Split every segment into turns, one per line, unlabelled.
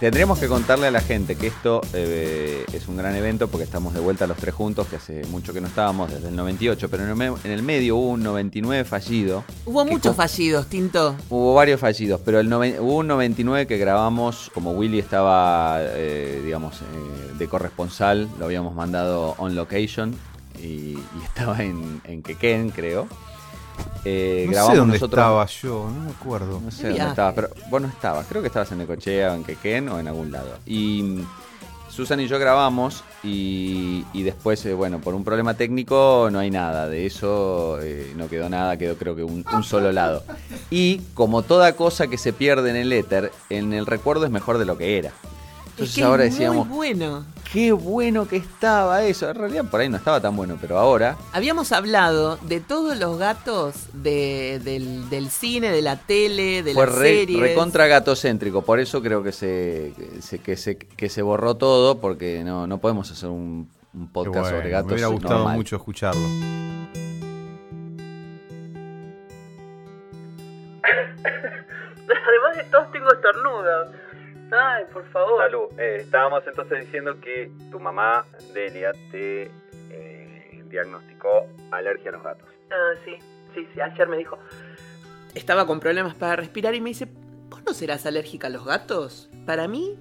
Tendríamos que contarle a la gente que esto eh, es un gran evento porque estamos de vuelta los tres juntos, que hace mucho que no estábamos, desde el 98, pero en el, en el medio hubo un 99 fallido.
Hubo muchos fallidos, Tinto.
Hubo varios fallidos, pero el hubo un 99 que grabamos, como Willy estaba, eh, digamos, eh, de corresponsal, lo habíamos mandado on location y, y estaba en, en Quequén, creo. Eh,
no
grabamos
sé dónde
nosotros-
estaba yo, no me acuerdo.
No sé
De
dónde
viaje.
estabas, pero vos no estabas. Creo que estabas en Necochea o en Quequén o en algún lado. Y mm, Susan y yo grabamos y, y después, eh, bueno, por un problema técnico no hay nada. De eso eh, no quedó nada, quedó creo que un, un solo lado. Y como toda cosa que se pierde en el éter, en el recuerdo es mejor de lo que era. Entonces
es que
ahora
es
decíamos,
muy bueno.
qué bueno que estaba eso. En realidad por ahí no estaba tan bueno, pero ahora...
Habíamos hablado de todos los gatos de- del, del cine, de la tele, de
Fue
las
re,
series.
recontra gatocéntrico, por eso creo que se, que se, que se, que se borró todo, porque no, no podemos hacer un, un podcast
bueno,
sobre gatos.
me hubiera gustado
normal.
mucho escucharlo.
Además de todos tengo estornudos. Ay, por favor.
Salud. Eh, estábamos entonces diciendo que tu mamá, Delia, te eh, diagnosticó alergia a los gatos.
Ah, sí, sí, sí, ayer me dijo. Estaba con problemas para respirar y me dice, ¿vos no serás alérgica a los gatos? Para mí,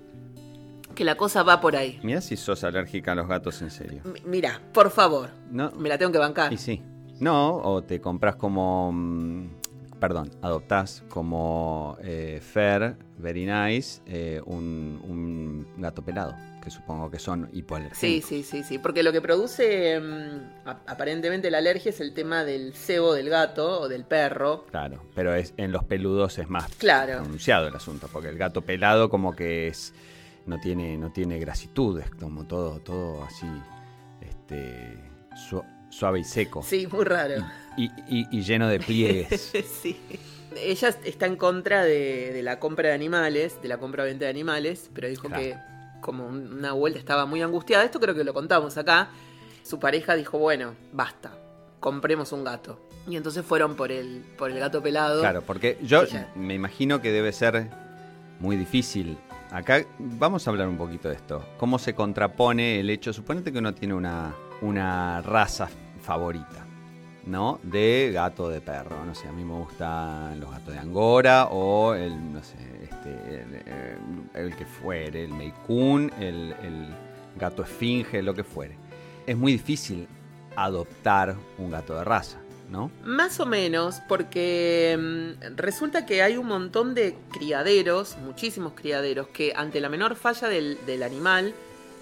que la cosa va por ahí.
Mira si sos alérgica a los gatos en serio.
M- mira, por favor,
No,
me la tengo que bancar.
y sí. No, o te compras como... Perdón, adoptás como eh, Fair, Very Nice, eh, un, un gato pelado, que supongo que son hipoalergénicos.
Sí, sí, sí, sí, porque lo que produce mm, ap- aparentemente la alergia es el tema del cebo del gato o del perro.
Claro, pero es en los peludos es más
Claro.
pronunciado el asunto, porque el gato pelado como que es no tiene no tiene grasitud, es como todo todo así este su- suave y seco
Sí, muy raro.
y, y- y lleno de pliegues.
sí. Ella está en contra de, de la compra de animales, de la compra-venta de animales, pero dijo
Claro.
que como un- una vuelta estaba muy angustiada. Esto creo que lo contamos acá. Su pareja dijo, bueno, basta, compremos un gato. Y entonces fueron por el, por el gato pelado.
Claro, porque yo
Ella-
me imagino que debe ser muy difícil. Acá vamos a hablar un poquito de esto. ¿Cómo se contrapone el hecho? Suponete que uno tiene una, una raza favorita, ¿no? De gato de perro. No sé, a mí me gustan los gatos de Angora o el, no sé, este, el, que fuere, el Coon, el, el gato esfinge, lo que fuere. Es muy difícil adoptar un gato de raza, ¿no?
Más o menos, porque mm, resulta que hay un montón de criaderos, muchísimos criaderos, que ante la menor falla del animal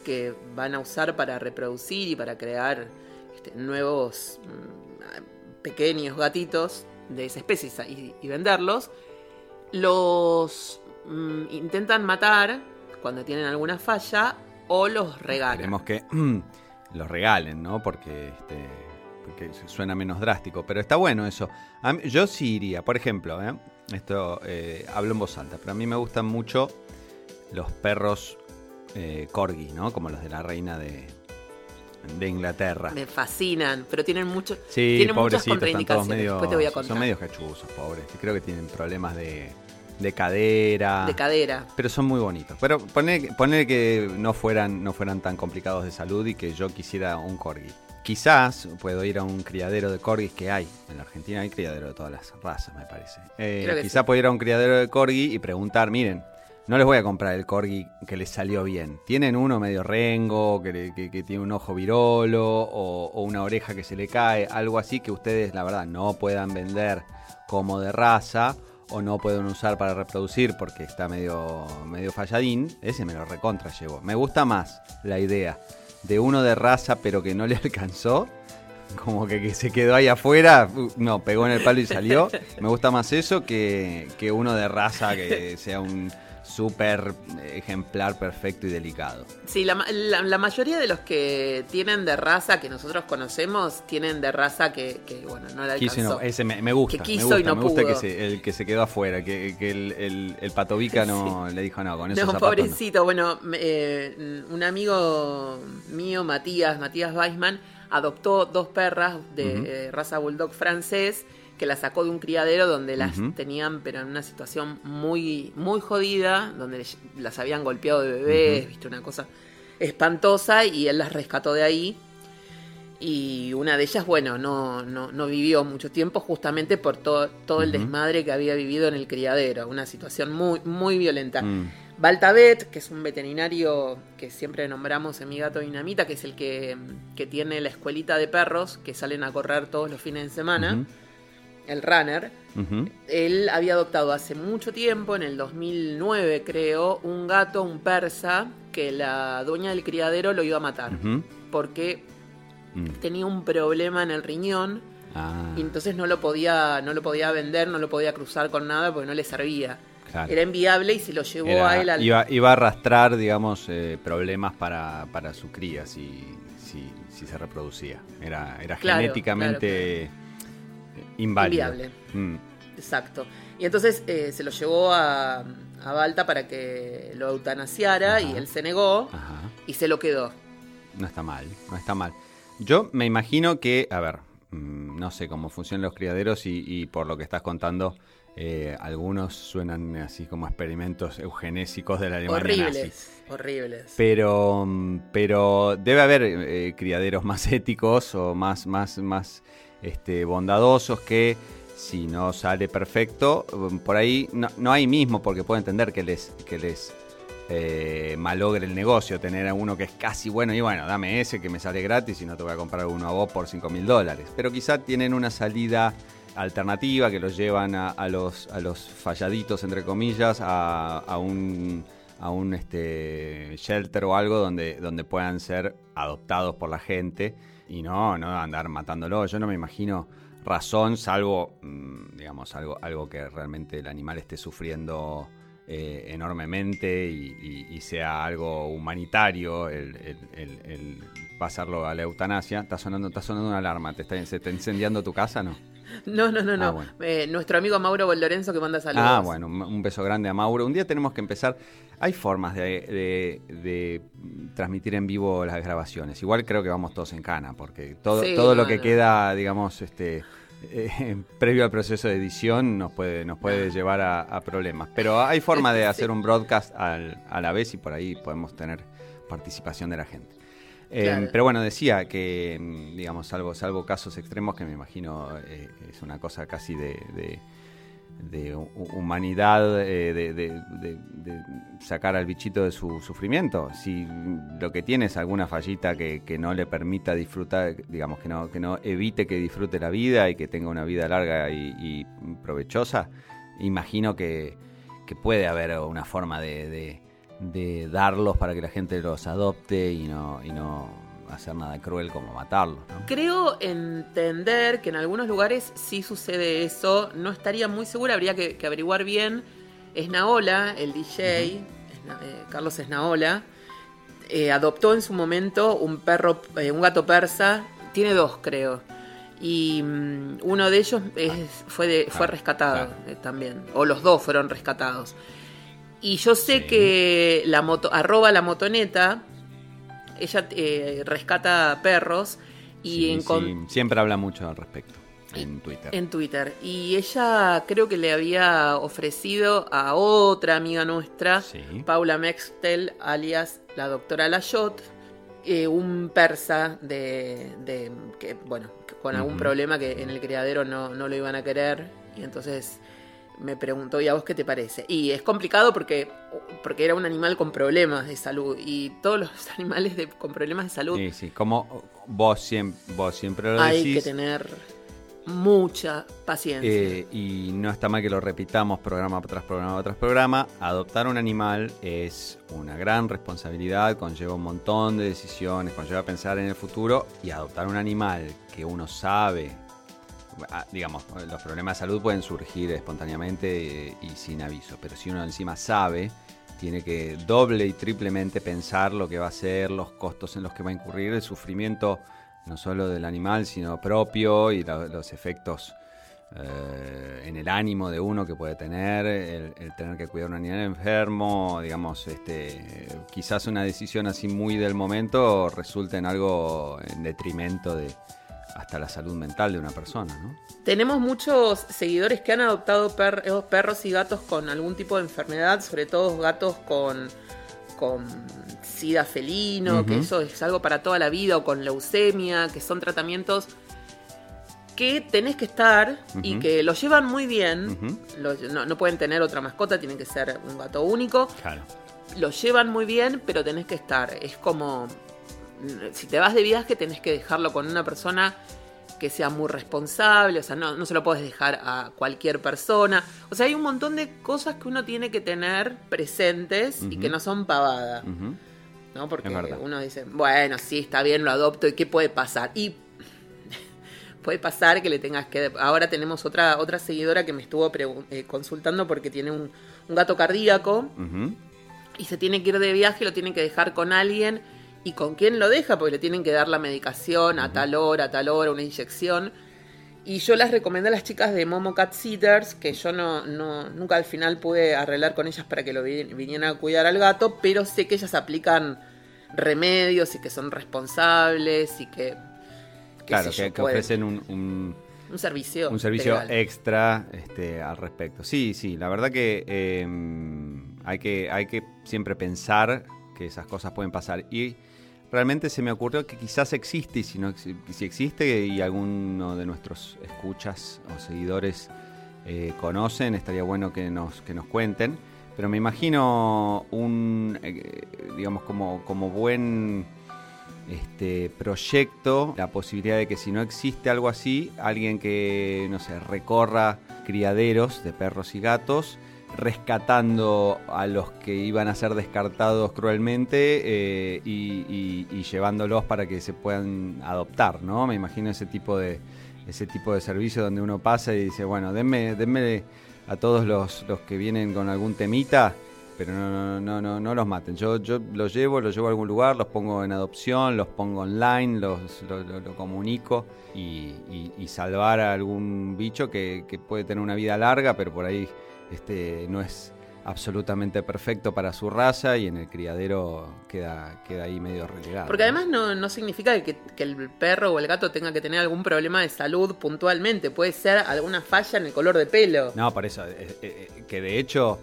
que van a usar para reproducir y para crear este, nuevos mm, pequeños gatitos de esa especie y, venderlos, los mm, intentan matar cuando tienen alguna falla o los regalan.
Queremos que los regalen, ¿no? Porque, este, porque suena menos drástico. Pero está bueno eso. Yo sí iría, por ejemplo, ¿eh? esto eh, hablo en voz alta, pero a mí me gustan mucho los perros eh, corgi, ¿no? Como los de la reina de, de Inglaterra.
Me fascinan, pero tienen mucho,
Sí,
tienen muchas
están todos
contraindicaciones.
medio,
Después te voy a contar.
son medio cachuzos, pobres. Creo que tienen problemas de, de cadera.
De cadera.
Pero son muy bonitos. Pero poner, poner que no fueran, no fueran tan complicados de salud y que yo quisiera un corgi. Quizás puedo ir a un criadero de corgis que hay. En la Argentina hay criadero de todas las razas, me parece. Eh, quizás
sí.
puedo ir a un criadero de corgi y preguntar, miren, no les voy a comprar el corgi que les salió bien. Tienen uno medio rengo, que, tiene un ojo virolo o, o una oreja que se le cae, algo así que ustedes, la verdad, no puedan vender como de raza o no pueden usar para reproducir porque está medio, medio falladín, ese me lo recontra llevo. Me gusta más la idea de uno de raza pero que no le alcanzó, como que, que se quedó ahí afuera, uh, no, pegó en el palo y salió. Me gusta más eso que, que uno de raza que sea un súper ejemplar perfecto y delicado.
Sí, la, la- la mayoría de los que tienen de raza que nosotros conocemos tienen de raza que, que, bueno, no la
Quiso
alcanzó.
no- ese me, me gusta,
Que quiso
me gusta,
y no
me gusta
pudo.
que se- el que se quedó afuera, que, que el, el, el patovica no le dijo no, con esos
No,
zapatos no".
pobrecito. Bueno, me- eh, un amigo mío, Matías, Matías Weisman, adoptó dos perras de eh, raza bulldog francés que la sacó de un criadero donde las tenían, pero en una situación muy, muy jodida, donde las habían golpeado de bebés, viste, una cosa espantosa, y él las rescató de ahí. Y una de ellas, bueno, no, no, no vivió mucho tiempo justamente por todo, todo el desmadre que había vivido en el criadero, una situación muy, muy violenta. Mm. Baltabet, que es un veterinario que siempre nombramos en Mi Gato Dinamita, que es el que, tiene la escuelita de perros que salen a correr todos los fines de semana, el runner. Él había adoptado hace mucho tiempo, en el 2009 creo, un gato, un persa, que la dueña del criadero lo iba a matar. Porque mm. tenía un problema en el riñón. Ah. Y entonces no lo podía, no lo podía vender, no lo podía cruzar con nada porque no le servía. Era inviable y se lo llevó a él al...
Iba, iba a arrastrar, digamos, eh, problemas para, para, su cría si, si, si, se reproducía. Era, era genéticamente inválido.
Mm. Exacto. Y entonces eh, se lo llevó a, a, Balta para que lo eutanasiara y él se negó y se lo quedó.
No está mal, no está mal. Yo me imagino que, a ver, mm, no sé cómo funcionan los criaderos y por lo que estás contando, eh, algunos suenan así como experimentos eugenésicos de la Alemania
horribles, Horribles,
Pero, pero debe haber eh, criaderos más éticos o más, más, más este, bondadosos que si no sale perfecto, por ahí no, hay mismo, porque puedo entender que les, que les eh, malogre el negocio tener a uno que es casi bueno y bueno, dame ese que me sale gratis y no te voy a comprar uno a vos por 5 mil dólares. Pero quizá tienen una salida alternativa que los llevan a, los, a los falladitos, entre comillas, a, un, a un este, shelter o algo donde, donde puedan ser adoptados por la gente y no, no andar matándolo. Yo no me imagino razón, salvo, mm, digamos, algo, algo que realmente el animal esté sufriendo eh, enormemente y, sea algo humanitario el, pasarlo a la eutanasia. Está sonando, está sonando una alarma, ¿te está, ¿se está incendiando tu casa, no?
No, no, no, ah, no. Eh, nuestro amigo Mauro Lorenzo que manda saludos.
Ah, bueno, un beso grande a Mauro. Un día tenemos que empezar. Hay formas de, transmitir en vivo las grabaciones. Igual creo que vamos todos en cana, porque todo, todo lo que queda, digamos, este. Eh, previo al proceso de edición nos puede nos puede llevar a, problemas pero hay forma de hacer un broadcast a la vez y por ahí podemos tener participación de la gente Em, pero bueno, decía que, em, digamos, salvo, salvo casos extremos, que me imagino eh, es una cosa casi de, de, humanidad, eh, de, sacar al bichito de su sufrimiento. Si lo que tiene es alguna fallita que, no le permita disfrutar, digamos, que no, que no evite que disfrute la vida y que tenga una vida larga y, provechosa, imagino que, que, puede haber una forma de de darlos para que la gente los adopte y no, y no hacer nada cruel como matarlos.
Creo entender que en algunos lugares sí sucede eso. No estaría muy segura, habría que, averiguar bien. Esnaola, el DJ, eh, Carlos Esnaola, eh, adoptó en su momento un perro, eh, un gato persa. Tiene dos, creo. Y mm, uno de ellos es, fue, fue rescatado también. O los dos fueron rescatados. Y yo sé que la moto, arroba la motoneta, ella eh, rescata perros y
siempre habla mucho al respecto en Twitter.
En Twitter. Y ella creo que le había ofrecido a otra amiga nuestra, Paula Mextel, alias la doctora Layot, eh, un persa de, de, que, bueno, con algún problema que en el criadero no, no lo iban a querer. Y entonces me preguntó, ¿y a vos qué te parece? Y es complicado porque, porque era un animal con problemas de salud y todos los animales con problemas de salud...
Sí, sí, como vos siempre, vos siempre lo
decís... Hay que tener mucha paciencia.
Eh, y no está mal que lo repitamos programa tras programa tras programa. Adoptar un animal es una gran responsabilidad, conlleva un montón de decisiones, conlleva pensar en el futuro y adoptar un animal que uno sabe digamos, los problemas de salud pueden surgir espontáneamente y, sin aviso, pero si uno encima sabe, tiene que doble y triplemente pensar lo que va a ser, los costos en los que va a incurrir, el sufrimiento no solo del animal, sino propio y los efectos eh, en el ánimo de uno que puede tener, el, tener que cuidar a un animal enfermo, digamos, este, quizás una decisión así muy del momento resulte en algo en detrimento de hasta la salud mental de una persona, ¿no?
Tenemos muchos seguidores que han adoptado per- perros y gatos con algún tipo de enfermedad, sobre todo gatos con, con sida felino, que eso es algo para toda la vida, o con leucemia, que son tratamientos que tenés que estar y que lo llevan muy bien. Lo- no, no pueden tener otra mascota, tienen que ser un gato único.
Claro.
Lo llevan muy bien, pero tenés que estar. Es como. Si te vas de viaje, tenés que dejarlo con una persona que sea muy responsable. O sea, no, no se lo puedes dejar a cualquier persona. O sea, hay un montón de cosas que uno tiene que tener presentes y que no son pavada. ¿no? Porque uno dice, bueno, sí, está bien, lo adopto, ¿y qué puede pasar? Y puede pasar que le tengas que... Ahora tenemos otra, otra seguidora que me estuvo eh, consultando porque tiene un, un gato cardíaco y se tiene que ir de viaje, lo tiene que dejar con alguien. ¿Y con quién lo deja? Porque le tienen que dar la medicación a tal hora, a tal hora, una inyección. Y yo las recomendé a las chicas de Momo Cat Sitters, que yo no, no, nunca al final pude arreglar con ellas para que lo vi- vinieran a cuidar al gato, pero sé que ellas aplican remedios y que son responsables y que...
Claro, que, ofrecen un, un-
un servicio.
un servicio
legal.
extra este, al respecto. Sí, sí, la verdad que eh, hay que hay que siempre pensar que esas cosas pueden pasar. Y realmente se me ocurrió que quizás existe, y si, no, existe y alguno de nuestros escuchas o seguidores eh, conocen, estaría bueno que nos, que nos cuenten. Pero me imagino un, eh, digamos, como, como buen este proyecto, la posibilidad de que si no existe algo así, alguien que, no sé, recorra criaderos de perros y gatos, rescatando a los que iban a ser descartados cruelmente eh, y, llevándolos para que se puedan adoptar, ¿no? Me imagino ese tipo de ese tipo de servicio donde uno pasa y dice, bueno, denme, a todos los, los que vienen con algún temita, pero no, no, no, no, no los maten. Yo, yo los llevo, los llevo a algún lugar, los pongo en adopción, los pongo online, los, lo, comunico y, salvar a algún bicho que puede tener una vida larga, pero por ahí este, no es absolutamente perfecto para su raza y en el criadero queda, queda ahí medio relegado.
Porque además no, no significa que, que el perro o el gato tenga que tener algún problema de salud puntualmente. Puede ser alguna falla en el color de pelo.
No, por eso, eh, eh, que de hecho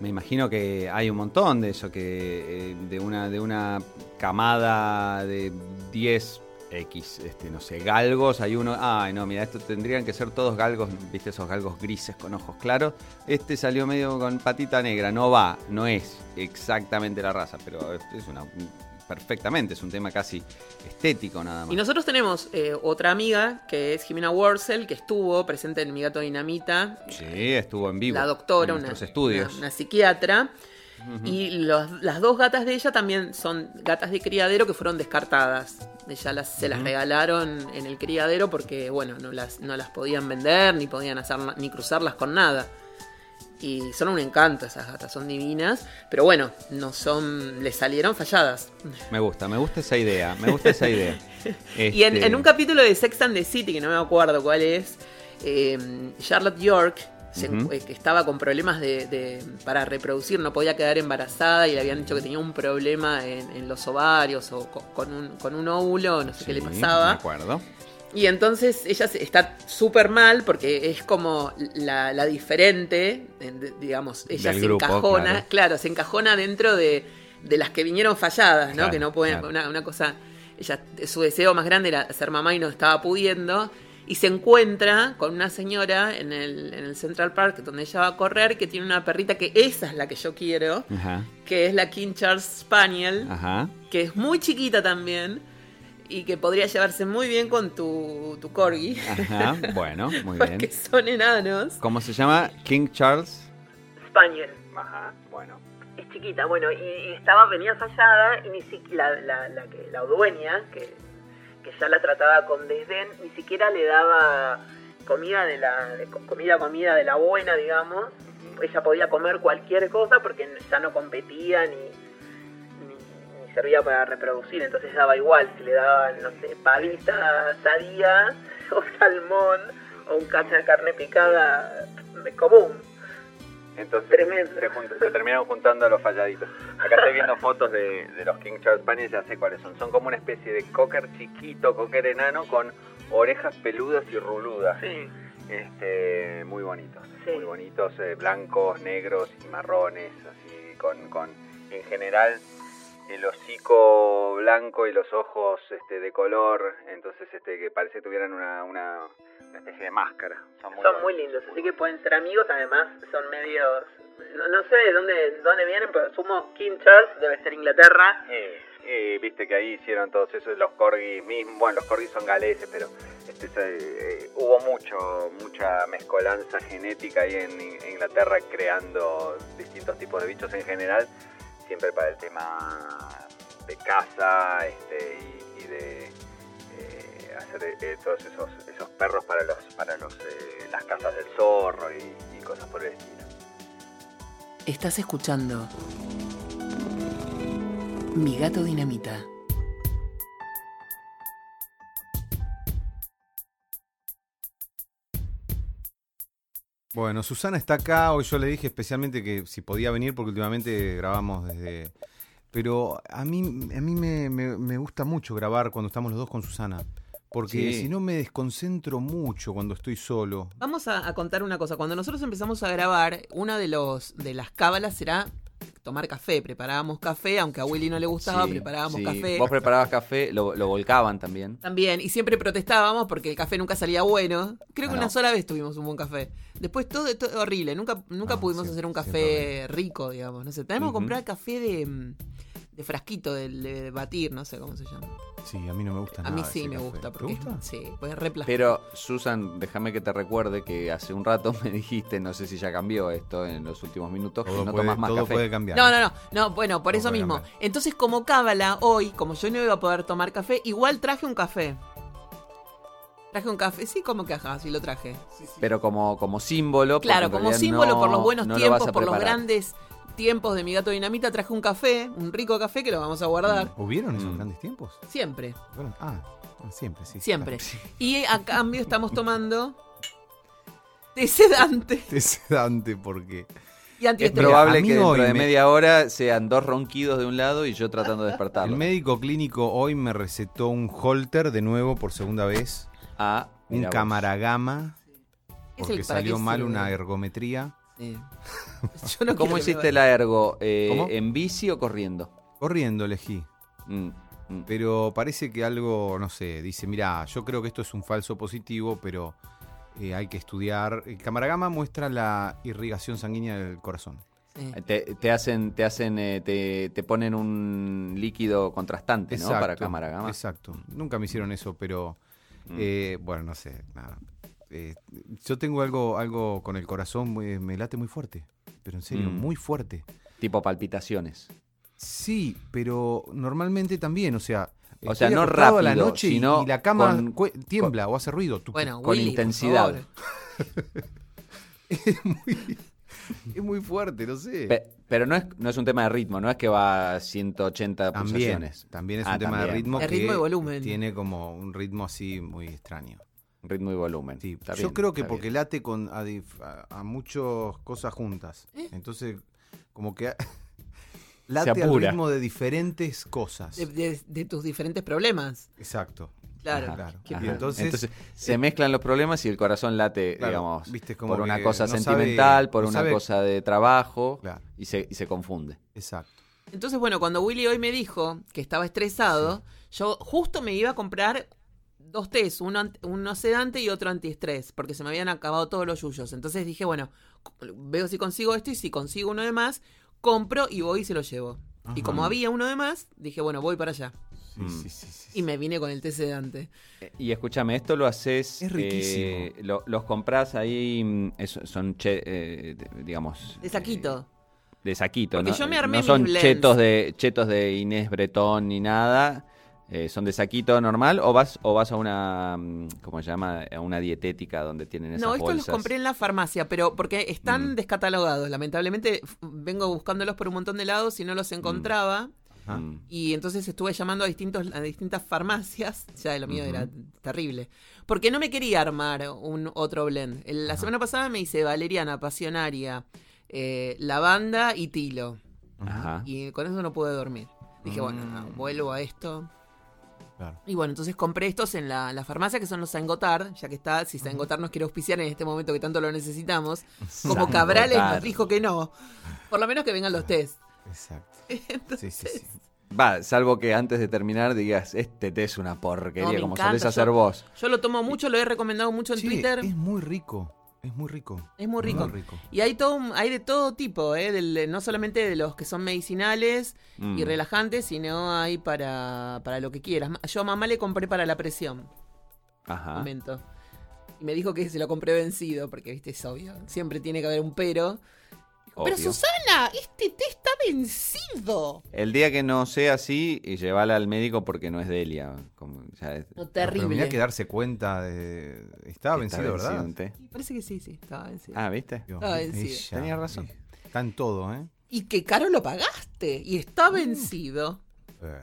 me imagino que hay un montón de eso, que eh, de una de una camada de 10 X, este, no sé, galgos, hay uno, ay no, mira, esto tendrían que ser todos galgos, viste esos galgos grises con ojos claros, este salió medio con patita negra, no va, no es exactamente la raza, pero es una perfectamente, es un tema casi estético nada más.
Y nosotros tenemos eh, otra amiga que es Jimena Worsel, que estuvo presente en Mi Gato Dinamita,
Sí, estuvo en vivo.
la doctora,
en
una,
estudios.
una- una psiquiatra. Y los- las dos gatas de ella también son gatas de criadero que fueron descartadas. Ella las, se las regalaron en el criadero porque, bueno, no las, no las podían vender, ni podían hacer ni cruzarlas con nada. Y son un encanto esas gatas, son divinas. Pero bueno, no son. le salieron falladas.
Me gusta, me gusta esa idea, me gusta esa idea.
Y en,
Este,
en un capítulo de Sex and the City, que no me acuerdo cuál es, eh, Charlotte York, se- eh, que estaba con problemas de, de- para reproducir, no podía quedar embarazada y le habían dicho que tenía un problema en, en los ovarios o co- con, un, con un óvulo, no sé qué le pasaba.
Me acuerdo.
Y entonces ella está súper mal porque es como la, la diferente, en- de- digamos, ella
Del
se
grupo,
encajona,
claro.
claro. se encajona dentro de, de las que vinieron falladas, ¿no?
Claro,
que no pueden,
claro.
una, una cosa, ella, su deseo más grande era ser mamá y no estaba pudiendo. Y se encuentra con una señora en el, en el Central Park donde ella va a correr que tiene una perrita que esa es la que yo quiero,
Ajá,
que es la King Charles Spaniel
ajá.
que es muy chiquita también y que podría llevarse muy bien con tu, tu corgi,
Ajá, bueno, muy
porque
bien.
son enanos.
¿Cómo se llama? King Charles.
Spaniel.
Ajá, bueno.
Es chiquita, bueno, y, y estaba, venía fallada y ni siquiera la, la, la, que, la dueña, que, que ya la trataba con desdén, ni siquiera le daba comida de la de co- comida comida de la buena, digamos. Ella podía comer cualquier cosa porque ya no competía ni, ni, ni servía para reproducir, entonces daba igual si le daban, no sé, pavita sadía o salmón o un cacho de carne picada común.
Entonces
Tremendo.
Se, jun- se terminaron juntando a los falladitos. Acá estoy viendo fotos de, de los King Charles Spaniels, ya sé cuáles son. Son como una especie de cocker chiquito, cocker enano con orejas peludas y ruludas.
Sí.
este, muy bonitos.
Sí.
Muy bonitos, eh, blancos, negros y marrones, así con, con en general el hocico blanco y los ojos este, de color, entonces este que parece que tuvieran una, una, una especie de máscara. Son muy,
Son muy lindos, así que pueden ser amigos, además son medios... No, no sé de dónde, dónde vienen, pero asumo King Charles debe ser Inglaterra.
Eh, eh, viste que ahí hicieron todos esos, los corgis mismos, bueno, los corgis son galeses, pero este, eh, hubo mucho, mucha mezcolanza genética ahí en, en Inglaterra creando distintos tipos de bichos en general, siempre para el tema de caza este, y, de eh, hacer eh, todos esos, esos perros para los para los eh, las casas del zorro y cosas por el estilo.
Estás escuchando Mi gato dinamita.
Bueno, Susana está acá. Hoy yo le dije especialmente que si podía venir porque últimamente grabamos desde... Pero a mí, a mí me, me- me gusta mucho grabar cuando estamos los dos con Susana. Porque
Sí.
si no me desconcentro mucho cuando estoy solo.
Vamos a, a contar una cosa. Cuando nosotros empezamos a grabar, una de los de las cábalas era tomar café. Preparábamos café, aunque a Willy no le gustaba,
Sí,
preparábamos
sí.
café.
Vos preparabas café, lo, lo volcaban también.
También, y siempre protestábamos porque el café nunca salía bueno. Creo que
Ah,
una sola vez tuvimos un buen café. Después todo, todo horrible, nunca, nunca
No,
pudimos hacer un café rico, digamos. No sé, tenemos que comprar café de, de frasquito, de, de batir, no sé cómo se llama.
Sí, a mí no me gusta
A
nada.
mí sí
ese
me
café.
gusta.
¿Te
Porque
gusta?
Sí, pues.
Pero, Susan, déjame que te recuerde que hace un rato me dijiste, no sé si ya cambió esto en los últimos minutos, que
Todo,
no
puede,
tomas más
todo
café.
puede cambiar.
No, no, no, no, bueno, por eso mismo.
cambiar.
Entonces, como cábala, hoy, como yo no iba a poder tomar café, igual traje un café. Traje un café, sí, como que ajá, sí lo traje.
Pero como, como símbolo.
Claro, como símbolo
no-
por los buenos
no
tiempos, por los grandes tiempos de mi gato dinamita, traje un café, un rico café que lo vamos a guardar.
¿Hubieron esos
Mm.
grandes tiempos?
Siempre,
Fueron- Ah, ah, siempre, sí.
siempre.
claro.
Y a cambio estamos tomando té sedante
Es sedante porque...
y
Es probable que dentro de
me-
media hora sean dos ronquidos de un lado y yo tratando de
El
despertarlo.
médico clínico hoy me recetó un holter de nuevo por segunda vez.
Ah,
Un camaragama.
¿Es
Porque
el-
salió mal
sirve?
una ergometría.
Sí. Yo no
¿Cómo hiciste la ergo? Eh,
¿Cómo?
¿En bici o corriendo?
Corriendo elegí.
Mm, mm.
Pero parece que algo, no sé, dice, mira, yo creo que esto es un falso positivo, pero eh, hay que estudiar. El camaragama muestra la irrigación sanguínea del corazón.
Sí.
Te, te hacen, te hacen, eh, te, te ponen un líquido contrastante, ¿no? Para cámara gama.
Exacto. Nunca me hicieron eso, pero
Mm.
eh, bueno, no sé, nada. Eh, yo tengo algo, algo con el corazón, muy- me late muy fuerte. Pero en serio,
Mm.
muy fuerte.
Tipo palpitaciones.
Sí, pero normalmente también, o sea,
O sea, no
a la
rápido,
noche y-
sino
y la cama
con-
tiembla o hace ruido. Tu-
Bueno,
con
Willy, por
intensidad.
favor.
Es muy fuerte, no sé.
Pe- pero no es, no es un tema de ritmo, no es que va a 180
También,
pulsaciones.
también es
Ah,
un tema de ritmo
De
que
ritmo y volumen.
tiene como un ritmo así muy extraño.
Ritmo y volumen.
Sí,
Está
yo
bien,
creo que
está
porque
bien.
late con a, a- a muchas cosas juntas.
¿Eh?
Entonces, como que late al ritmo de diferentes cosas.
De, de- de tus diferentes problemas.
Exacto.
Claro.
Claro.
Qué
Ajá.
Y entonces,
se mezclan los problemas y el corazón late,
Claro,
digamos,
viste, como
por una cosa
no sabe-
sentimental, por
no
una
sabe-
cosa de trabajo
Claro,
y, se, y se confunde.
exacto.
Entonces, bueno, cuando Willy hoy me dijo que estaba estresado, yo justo me iba a comprar dos tés, uno, ant- uno sedante y otro antiestrés, porque se me habían acabado todos los yuyos. Entonces dije, bueno, veo si consigo esto y si consigo uno de más, compro y voy y se lo llevo. Y como había uno de más, dije, bueno, voy para allá.
Sí,
Mm.
sí, sí, sí.
Y me vine con el té sedante.
Eh, Y escúchame, esto lo haces.
Es riquísimo.
eh, lo- los compras ahí, mm, es- son, che- eh, digamos.
De saquito.
eh, de saquito,
Porque
¿no?
yo me armé
no son
blends.
chetos de, chetos de Inés Bretón ni nada. Eh, son de saquito normal o vas o vas a una mm, cómo se llama a una dietética donde tienen esas
No, estos
bolsas
los compré en la farmacia, pero porque están
Mm.
descatalogados. Lamentablemente vengo buscándolos por un montón de lados y no los encontraba.
Ajá.
Mm.
Y entonces estuve llamando a, distintos, a distintas farmacias. Ya lo mío era terrible. Porque no me quería armar un otro blend. El- La semana pasada me hice valeriana, pasionaria, eh, lavanda y tilo.
Ajá.
Y con eso no pude dormir. Dije, bueno, no,
Mm.
vuelvo a esto.
Claro.
Y bueno, entonces compré estos en la, la farmacia que son los Saint-Gothard, ya que está, si Saint-Gothard nos quiere auspiciar en este momento que tanto lo necesitamos, como Cabrales nos dijo que no. Por lo menos que vengan los test.
Exacto.
Entonces,
Sí, sí, sí.
Va, salvo que antes de terminar digas, este té es una porquería,
No,
como
encanta,
solés
yo-
hacer vos.
Yo lo tomo mucho, lo he recomendado mucho en
Che,
Twitter.
Es muy rico. Es muy rico.
Es muy rico.
Muy rico.
Y hay todo, un- hay de todo tipo, ¿eh? Del- no solamente de los que son medicinales
Mm.
y relajantes, sino hay para, para lo que quieras. Yo a mamá le compré para la presión,
Ajá.
momento. Y me dijo que se lo compré vencido, porque, viste, es obvio. Siempre tiene que haber un pero. Pero. Susana, este té está vencido.
El día que no sea así, y llevala al médico porque no es Delia. Como ya es-
No,
Pero
terrible.
mirá que darse cuenta de... Estaba
que está
vencido, ¿verdad?
Y Parece que sí, sí, estaba vencido.
Ah, ¿viste?
Dios,
Estaba vencido.
ella,
Tenía razón.
Está en todo, ¿eh?
Y que caro lo pagaste. Y
Mm.
está vencido.
Eh,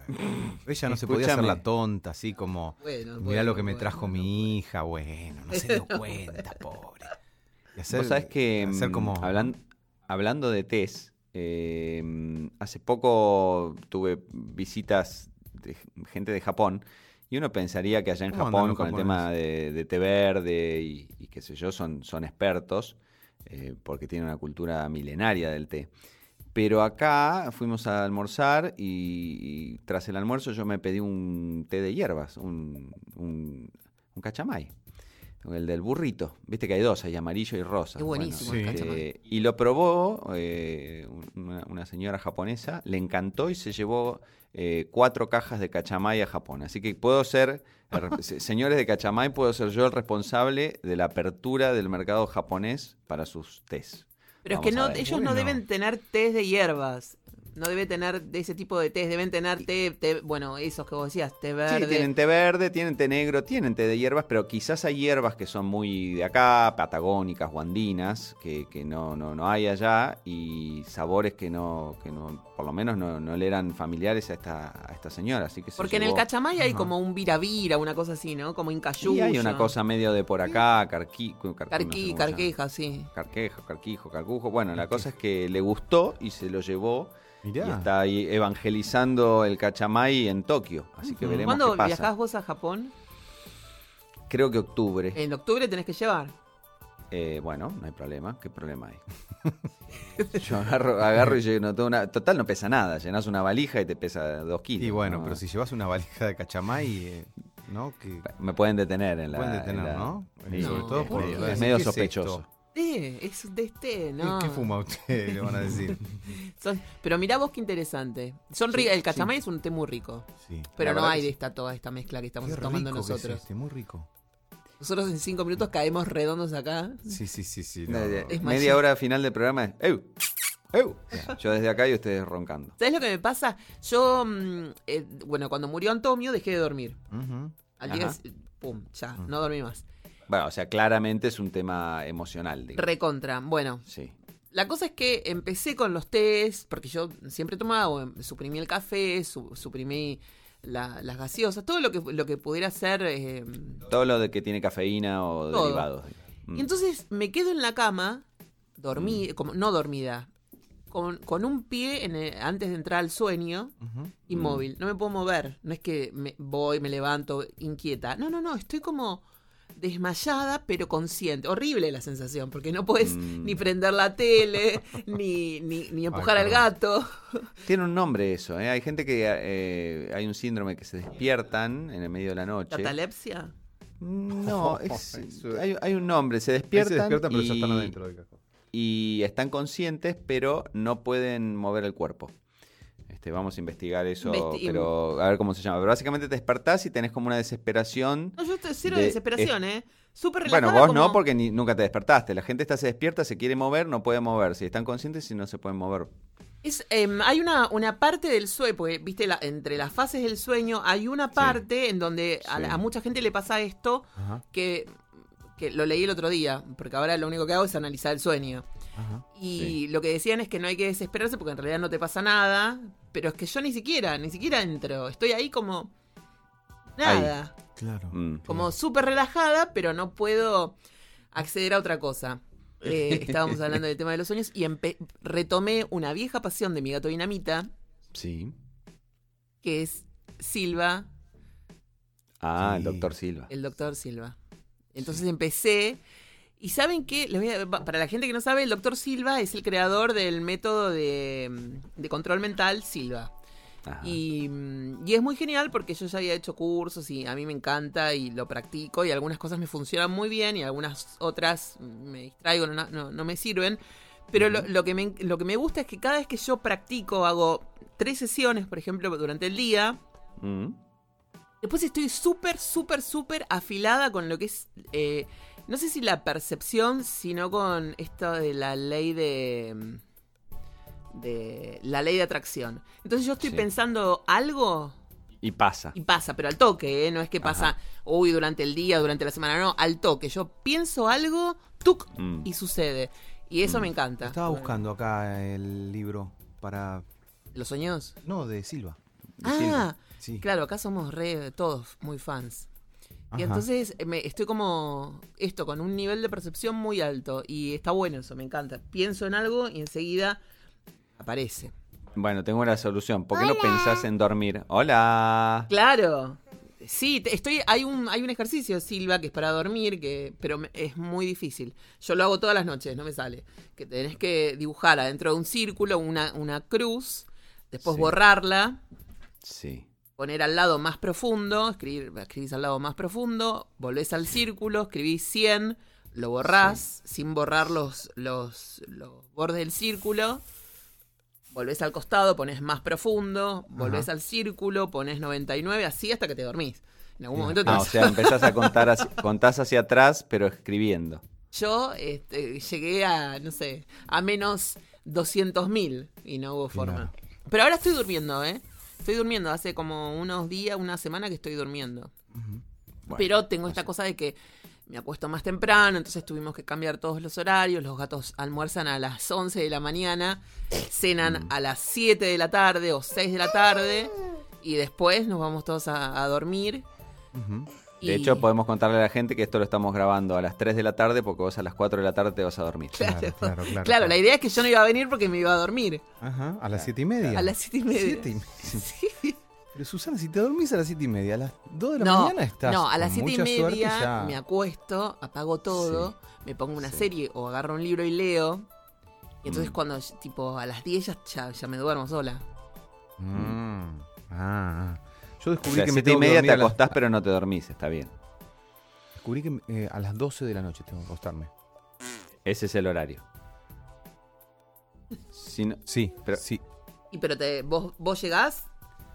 Ella no se podía hacer la tonta, así como...
Bueno,
Mirá
bueno,
lo que me trajo
bueno.
mi hija, bueno, no se dio cuenta, pobre. Y hacer-
Vos sabés que,
hacer
mm,
como...
hablan- hablando de test, eh, hace poco tuve visitas de gente de Japón y uno pensaría que allá en
¿Cómo andan
Japón con el tema de, de té verde y, y qué sé yo, son, son expertos eh, porque tienen una cultura milenaria del té. Pero acá fuimos a almorzar y, y tras el almuerzo yo me pedí un té de hierbas, un, un, un cachamay. El del burrito. Viste que hay dos, hay amarillo y rosa.
Es buenísimo
el
este,
cachamay.
y lo probó eh, una, una señora japonesa, le encantó y se llevó eh, cuatro cajas de cachamay a Japón. Así que puedo ser, señores de cachamay, puedo ser yo el responsable de la apertura del mercado japonés para sus tés.
Pero es que no, ellos no deben tener test de hierbas. No debe tener de ese tipo de test. Deben tener té, té- bueno, esos que vos decías, té verde.
Sí, tienen té verde, tienen té negro, tienen té de hierbas, pero quizás hay hierbas que son muy de acá, patagónicas o andinas, que, que no, no, no hay allá, y sabores que no, que no por lo menos no, no le eran familiares a esta, a esta señora. Así que se
Porque en el cachamay hay como un viravira, una cosa así, ¿no? Como incayuyo.
Y hay una cosa medio de por acá, carqui, car- no sé
Carqui, carqueja, sí.
Carquejo, carquijo, carcujo. Bueno, la cosa es que le gustó y se lo llevó
Mirá.
y está ahí evangelizando el cachamay en Tokio. Así que veremos
¿Cuándo
qué pasa.
viajás vos a Japón?
Creo que octubre.
En octubre tenés que llevar.
Eh, bueno, no hay problema. ¿Qué problema hay? Yo agarro, agarro y lleno toda una. Total, no pesa nada. Llenas una valija y te pesa dos kilos.
Y bueno,
¿no?
pero si llevas una valija de cachamay, eh, ¿no? Que
Me pueden detener en la.
pueden detener,
en la-
¿no? Sobre todo
es
por...
es medio
¿qué
sospechoso.
Eh, es de este, ¿no?
¿Qué, fuma usted? Le van a decir.
Son- pero mirá vos qué interesante. Son
Sí,
ri- el
sí.
cachamay es un té muy rico.
Sí.
Pero
La
no hay de esta toda esta mezcla que estamos
Qué
tomando
rico que es
nosotros.
este, muy rico.
Nosotros en cinco minutos caemos redondos acá.
Sí, sí, sí, sí. no,
Media,
no.
Es
media
magia.
hora final del programa es. ¡Eu! ¡Eu! Yo desde acá y ustedes roncando.
¿Sabes lo que me pasa? Yo, mm, eh, bueno, cuando murió Antonio dejé de dormir.
Ujú.
Al día, pum, ya,
Mm.
no dormí más.
Bueno, o sea, claramente es un tema emocional. digamos.
Recontra. Bueno,
Sí.
la cosa es que empecé con los tés, porque yo siempre tomaba, em, suprimí el café, su- suprimí la- las gaseosas, todo lo que, lo que pudiera ser... eh,
Todo lo de que tiene cafeína o
Todo.
derivados. Mm.
Y entonces me quedo en la cama, dormí, como, no dormida, con, con un pie en el- antes de entrar al sueño,
Ujú.
inmóvil. No me puedo mover. No es que me voy, me levanto inquieta. No, no, no. Estoy como desmayada, pero consciente. Horrible la sensación, porque no puedes
Mm.
ni prender la tele, ni, ni, ni empujar al gato.
Tiene un nombre eso, ¿eh? Hay gente que eh, hay un síndrome que se despiertan en el medio de la noche.
¿Catalepsia?
No, es-
Eso-
hay, hay un nombre, se
Ahí
despiertan,
se despiertan, pero
y,
ya están adentro del cajón.
y están conscientes, pero no pueden mover el cuerpo. Este, vamos a investigar eso,
Investi-
pero a ver cómo se llama. Pero básicamente te despertás y tenés como una desesperación.
No, yo estoy cero
De-
de desesperación, ¿eh? Súper relajada.
Bueno, vos no, porque ni- nunca te despertaste. La gente está se despierta, se quiere mover, no puede mover. Si están conscientes, si no se pueden mover.
Es, em, hay una, una parte del sueño, porque viste, la- entre las fases del sueño hay una parte en donde a, la-
Sí.
a mucha gente le pasa esto,
Ajá,
que, que lo leí el otro día, porque ahora lo único que hago es analizar el sueño.
Ajá.
Y
Sí.
lo que decían es que no hay que desesperarse porque en realidad no te pasa nada, pero es que yo ni siquiera, ni siquiera entro, estoy ahí como nada,
Claro.
Mm.
como súper relajada, pero no puedo acceder a otra cosa. Eh, estábamos hablando del tema de los sueños y retomé una vieja pasión de mi gato dinamita,
Sí.
que es Silva
Ah, el doctor Silva.
el doctor Silva. Entonces empecé. Y saben a- para la gente que no sabe, el doctor Silva es el creador del método de, de control mental Silva. Y, mm, y es muy genial porque yo ya había hecho cursos y a mí me encanta y lo practico y algunas cosas me funcionan muy bien y algunas otras me distraigo, no, no, no me sirven. Pero lo, lo que me, lo que me gusta es que cada vez que yo practico, hago tres sesiones, por ejemplo, durante el día,
Mm.
Después estoy súper, súper, súper afilada con lo que es, eh, no sé si la percepción, sino con esto de la ley de, de la ley de atracción. Entonces yo estoy
Sí.
pensando algo
Y pasa.
y pasa, pero al toque, ¿eh? no es que pasa,
Ajá.
uy, durante el día, durante la semana, no, al toque. Yo pienso algo, tuc,
Mm.
y sucede. Y eso
Mm.
me encanta.
Estaba buscando acá el libro para...
¿Los sueños?
No, de Silva.
De Silva.
Ah,
Sí.
claro, acá somos re, todos muy fans.
Ajá.
Y entonces eh, me, estoy como esto, con un nivel de percepción muy alto. Y está bueno eso, me encanta. Pienso en algo y enseguida aparece.
Bueno, tengo una solución. ¿Por qué no pensás en dormir? Hola.
Claro. Sí, te- estoy, hay un, hay un ejercicio, Silva, que es para dormir, que, pero me- es muy difícil. Yo lo hago todas las noches, no me sale. Que tenés que dibujar adentro de un círculo una, una cruz, después
Sí.
borrarla,
Sí.
Poner al lado más profundo, escribir, escribís al lado más profundo, volvés al círculo, escribís 100, lo borrás sin borrar los, los, los bordes del círculo, volvés al costado, pones más profundo, volvés al círculo, pones 99, así hasta que te dormís. En algún momento te
Ah, o sea, empezás a contar hacia, contás hacia atrás, pero escribiendo.
Yo este, llegué a, no sé, a menos 200.000 y no hubo forma. Pero ahora estoy durmiendo, ¿eh? Estoy durmiendo, hace como unos días, una semana que estoy durmiendo.
Bueno,
Pero tengo esta cosa de que me acuesto más temprano, entonces tuvimos que cambiar todos los horarios. Los gatos almuerzan a las 11 de la mañana, cenan a las 7 de la tarde o 6 de la tarde y después nos vamos todos a, a dormir. Y-
De hecho, podemos contarle a la gente que esto lo estamos grabando a las 3 de la tarde porque vos a las 4 de la tarde te vas a dormir.
Claro,
Claro, claro, claro,
Claro,
claro.
la idea es que yo no iba a venir porque me iba a dormir.
Ajá, a las siete y media.
A las siete y media.
Siete y media.
Sí.
Pero Susana, si te dormís a las siete y media, a las dos de la
No,
mañana estás
no, a las
con
siete y
mucha suerte
media
ya-
me acuesto, apago todo, me pongo una
Sí.
serie o agarro un libro y leo. Y entonces
Mm.
cuando, tipo, a las 10 ya, ya, ya me duermo sola.
Mm, ah, Yo
O
descubrí
sea,
que me
7 y
tengo que
media te
las-
acostás, pero no te dormís, está bien.
Descubrí que eh, a las 12 de la noche tengo que acostarme.
Ese es el horario. Si no-
Sí,
Pero-
sí.
Y pero te, vos, vos llegás.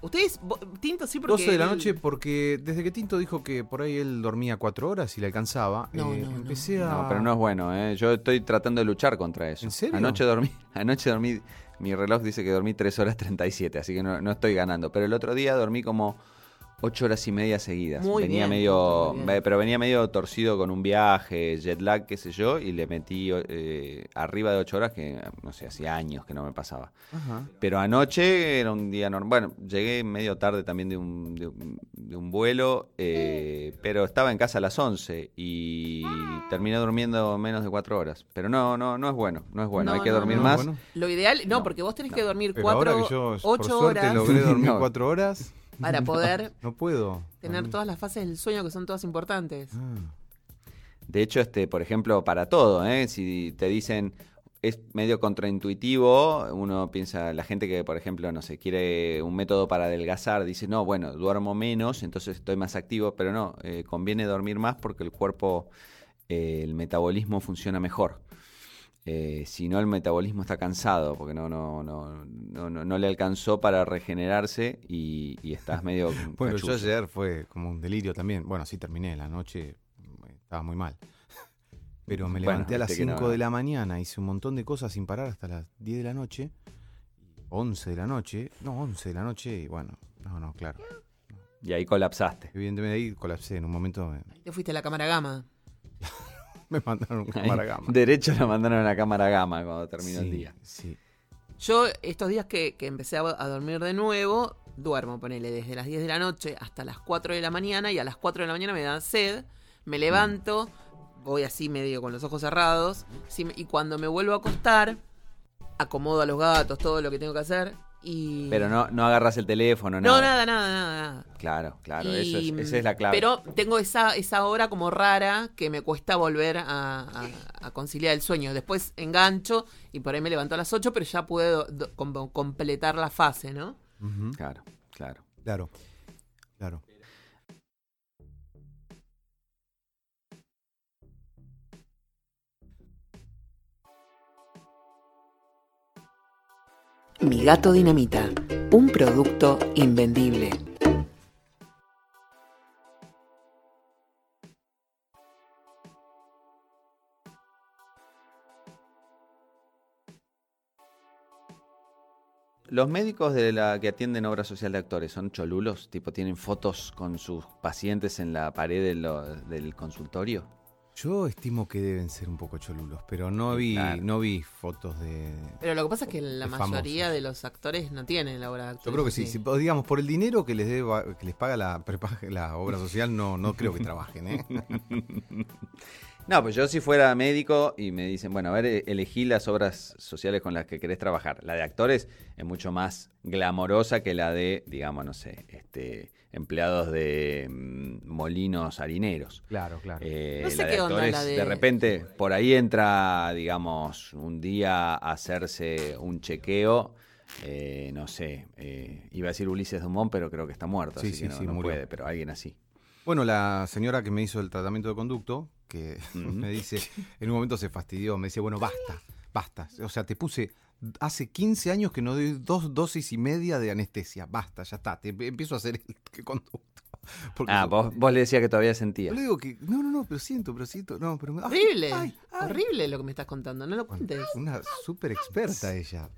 Ustedes, vos- Tinto sí porque.
12 de la
él-
noche porque desde que Tinto dijo que por ahí él dormía 4 horas y le alcanzaba,
No,
eh,
no, no.
empecé a...
No, pero no es bueno, ¿eh? Yo estoy tratando de luchar contra eso.
¿En serio?
Anoche dormí, anoche dormí, mi reloj dice que dormí 3 horas 37, así que no, no estoy ganando. Pero el otro día dormí como 8 horas y media seguidas.
Muy
venía
bien,
medio,
muy bien.
pero venía medio torcido con un viaje, jet lag, qué sé yo, y le metí eh, arriba de 8 horas que, no sé, hacía años que no me pasaba.
Ajá.
Pero anoche era un día normal. Bueno, llegué medio tarde también de un, de un, de un vuelo, eh, pero estaba en casa a las 11 y terminé durmiendo menos de 4 horas. Pero no, no, no es bueno, no es bueno.
No,
Hay que
no,
dormir
no.
más.
Bueno,
Lo ideal, no,
No,
porque vos tenés
no.
que dormir
pero
cuatro,
ahora que yo por
ocho
suerte
horas
logré dormir. 4 horas,
para poder
no puedo.
tener todas las fases del sueño que son todas importantes.
Ah.
De hecho, este, por ejemplo, para todo, ¿eh? si te dicen es medio contraintuitivo, uno piensa, la gente que, por ejemplo, no sé, quiere un método para adelgazar, dice, no, bueno, duermo menos, entonces estoy más activo, pero no, eh, conviene dormir más porque el cuerpo, eh, el metabolismo funciona mejor. Eh, si no, el metabolismo está cansado porque no, no, no, no, no, no le alcanzó para regenerarse y, y estás medio.
Bueno, yo ayer fue como un delirio también. Bueno, sí terminé la noche, estaba muy mal. Pero me
Bueno,
levanté a las
viste que
5
no-
de la mañana, hice un montón de cosas sin parar hasta las 10 de la noche, 11 de la noche, no, 11 de la noche, y bueno, no, no, claro.
Y ahí colapsaste.
Evidentemente ahí colapsé, en un momento me,
Te fuiste a la cámara gama.
me mandaron
Ahí,
cámara gama.
Derecho lo mandaron a la cámara gama cuando terminó el día.
Sí.
Yo, estos días que, que empecé a, a dormir de nuevo, duermo, ponele, desde las 10 de la noche hasta las 4 de la mañana y a las 4 de la mañana me da sed, me levanto, voy así medio con los ojos cerrados y cuando me vuelvo a acostar, acomodo a los gatos, todo lo que tengo que hacer Y...
Pero no, no agarras el teléfono,
No,
nada.
nada, nada, nada. nada.
Claro, claro,
Y,
eso es, esa es la clave.
Pero tengo esa, esa hora como rara que me cuesta volver a, a- a conciliar el sueño. Después engancho y por ahí me levanto a las 8, pero ya puedo do- com- completar la fase, ¿no?
Claro. Claro,
claro.
Mi gato dinamita, un producto invendible.
Los médicos de la que atienden obra social de actores son cholulos, tipo tienen fotos con sus pacientes en la pared del consultorio.
Yo estimo que deben ser un poco cholulos, pero no vi,
Claro.
no vi fotos de.
Pero lo que pasa es que la
De
mayoría
famosos.
de los actores no tienen la obra de actores.
Yo creo que sí, digamos, por el dinero que les deba, que les paga la, la obra social, no, no creo que trabajen, ¿eh?
No, pues yo si fuera médico y me dicen, bueno, a ver, e- elegí las obras sociales con las que querés trabajar. La de actores es mucho más glamorosa que la de, digamos, no sé, este, empleados de mm, molinos harineros.
Claro, claro.
Eh,
No sé
la de
qué onda
actores,
la de-
de repente, por ahí entra, digamos, un día a hacerse un chequeo. eh, no sé, eh, iba a decir Ulises Dumont, pero creo que está muerto,
Sí,
así
sí,
que no,
sí,
no
murió.
puede, pero alguien así.
Bueno, la señora que me hizo el tratamiento de conducto, que
Ujú.
me dice, en un momento se fastidió, me dice, bueno, basta, basta. O sea, te puse, hace 15 años que no doy dos dosis y media de anestesia, basta, ya está, te empiezo a hacer el conducto. Porque
Ah, vos, vos le decías que todavía
yo
sentía.
le digo que, no, no, no, pero siento, pero siento, no, pero... me- ay,
Horrible,
ay, ay.
horrible lo que me estás contando, no lo cuentes.
Una súper experta ella.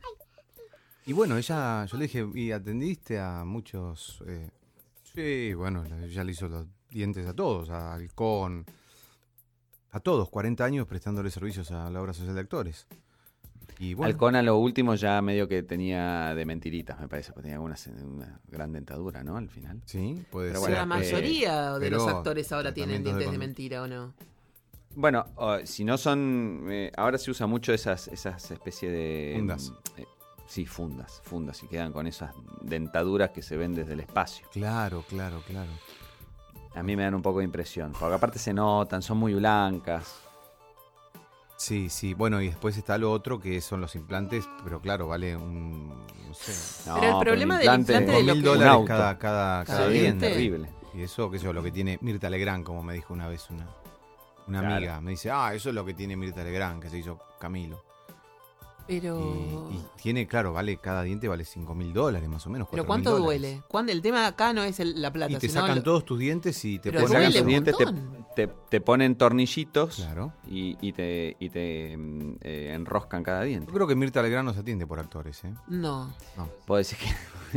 Y bueno, ella, yo le dije, ¿y atendiste a muchos? eh, sí, bueno, ella le hizo los dientes a todos, a Halcón, a todos, 40 años prestándole servicios a la obra social de actores. Y bueno,
Halcón a lo último ya medio que tenía de mentiritas, me parece, porque tenía una, una gran dentadura, ¿no? Al final.
sí, puede
Pero
ser.
la
bueno,
mayoría de los actores ahora tienen
de
dientes de mentira, ¿o no?
Bueno, si no son... eh, ahora se usa mucho esas, esas especies de...
Fundas.
mm, eh, sí, fundas, fundas, y quedan con esas dentaduras que se ven desde el espacio.
Claro, claro, claro.
A mí me dan un poco de impresión, porque aparte se notan, son muy blancas.
Sí, sí, bueno, y después está lo otro que son los implantes, pero claro, vale un, no sé,
No,
Pero el problema del
implante-
implante de
dos
lo
mil
Un
dólares
auto.
cada, cada, cada
Sí,
diente.
terrible.
Y eso, qué sé yo, lo que tiene Mirta Legrand, como me dijo una vez una, una
Claro.
amiga. Me dice, ah, eso es lo que tiene Mirta Legrand, que se hizo Camilo.
Pero...
Y, y tiene, claro, vale, cada diente vale 5 mil dólares más o menos.
Pero
4.000
¿cuánto duele? ¿Cuándo? El tema acá no es el- la plata,
Y te
sino
sacan
lo-
todos tus dientes y te
Pero
ponen-
sacan tus dientes, te. Te- te ponen tornillitos
Claro.
y, y te, y te mm, eh, enroscan cada diente.
Yo creo que Mirta Legrand no se atiende por actores, ¿eh?
No.
No.
Puedo decir que,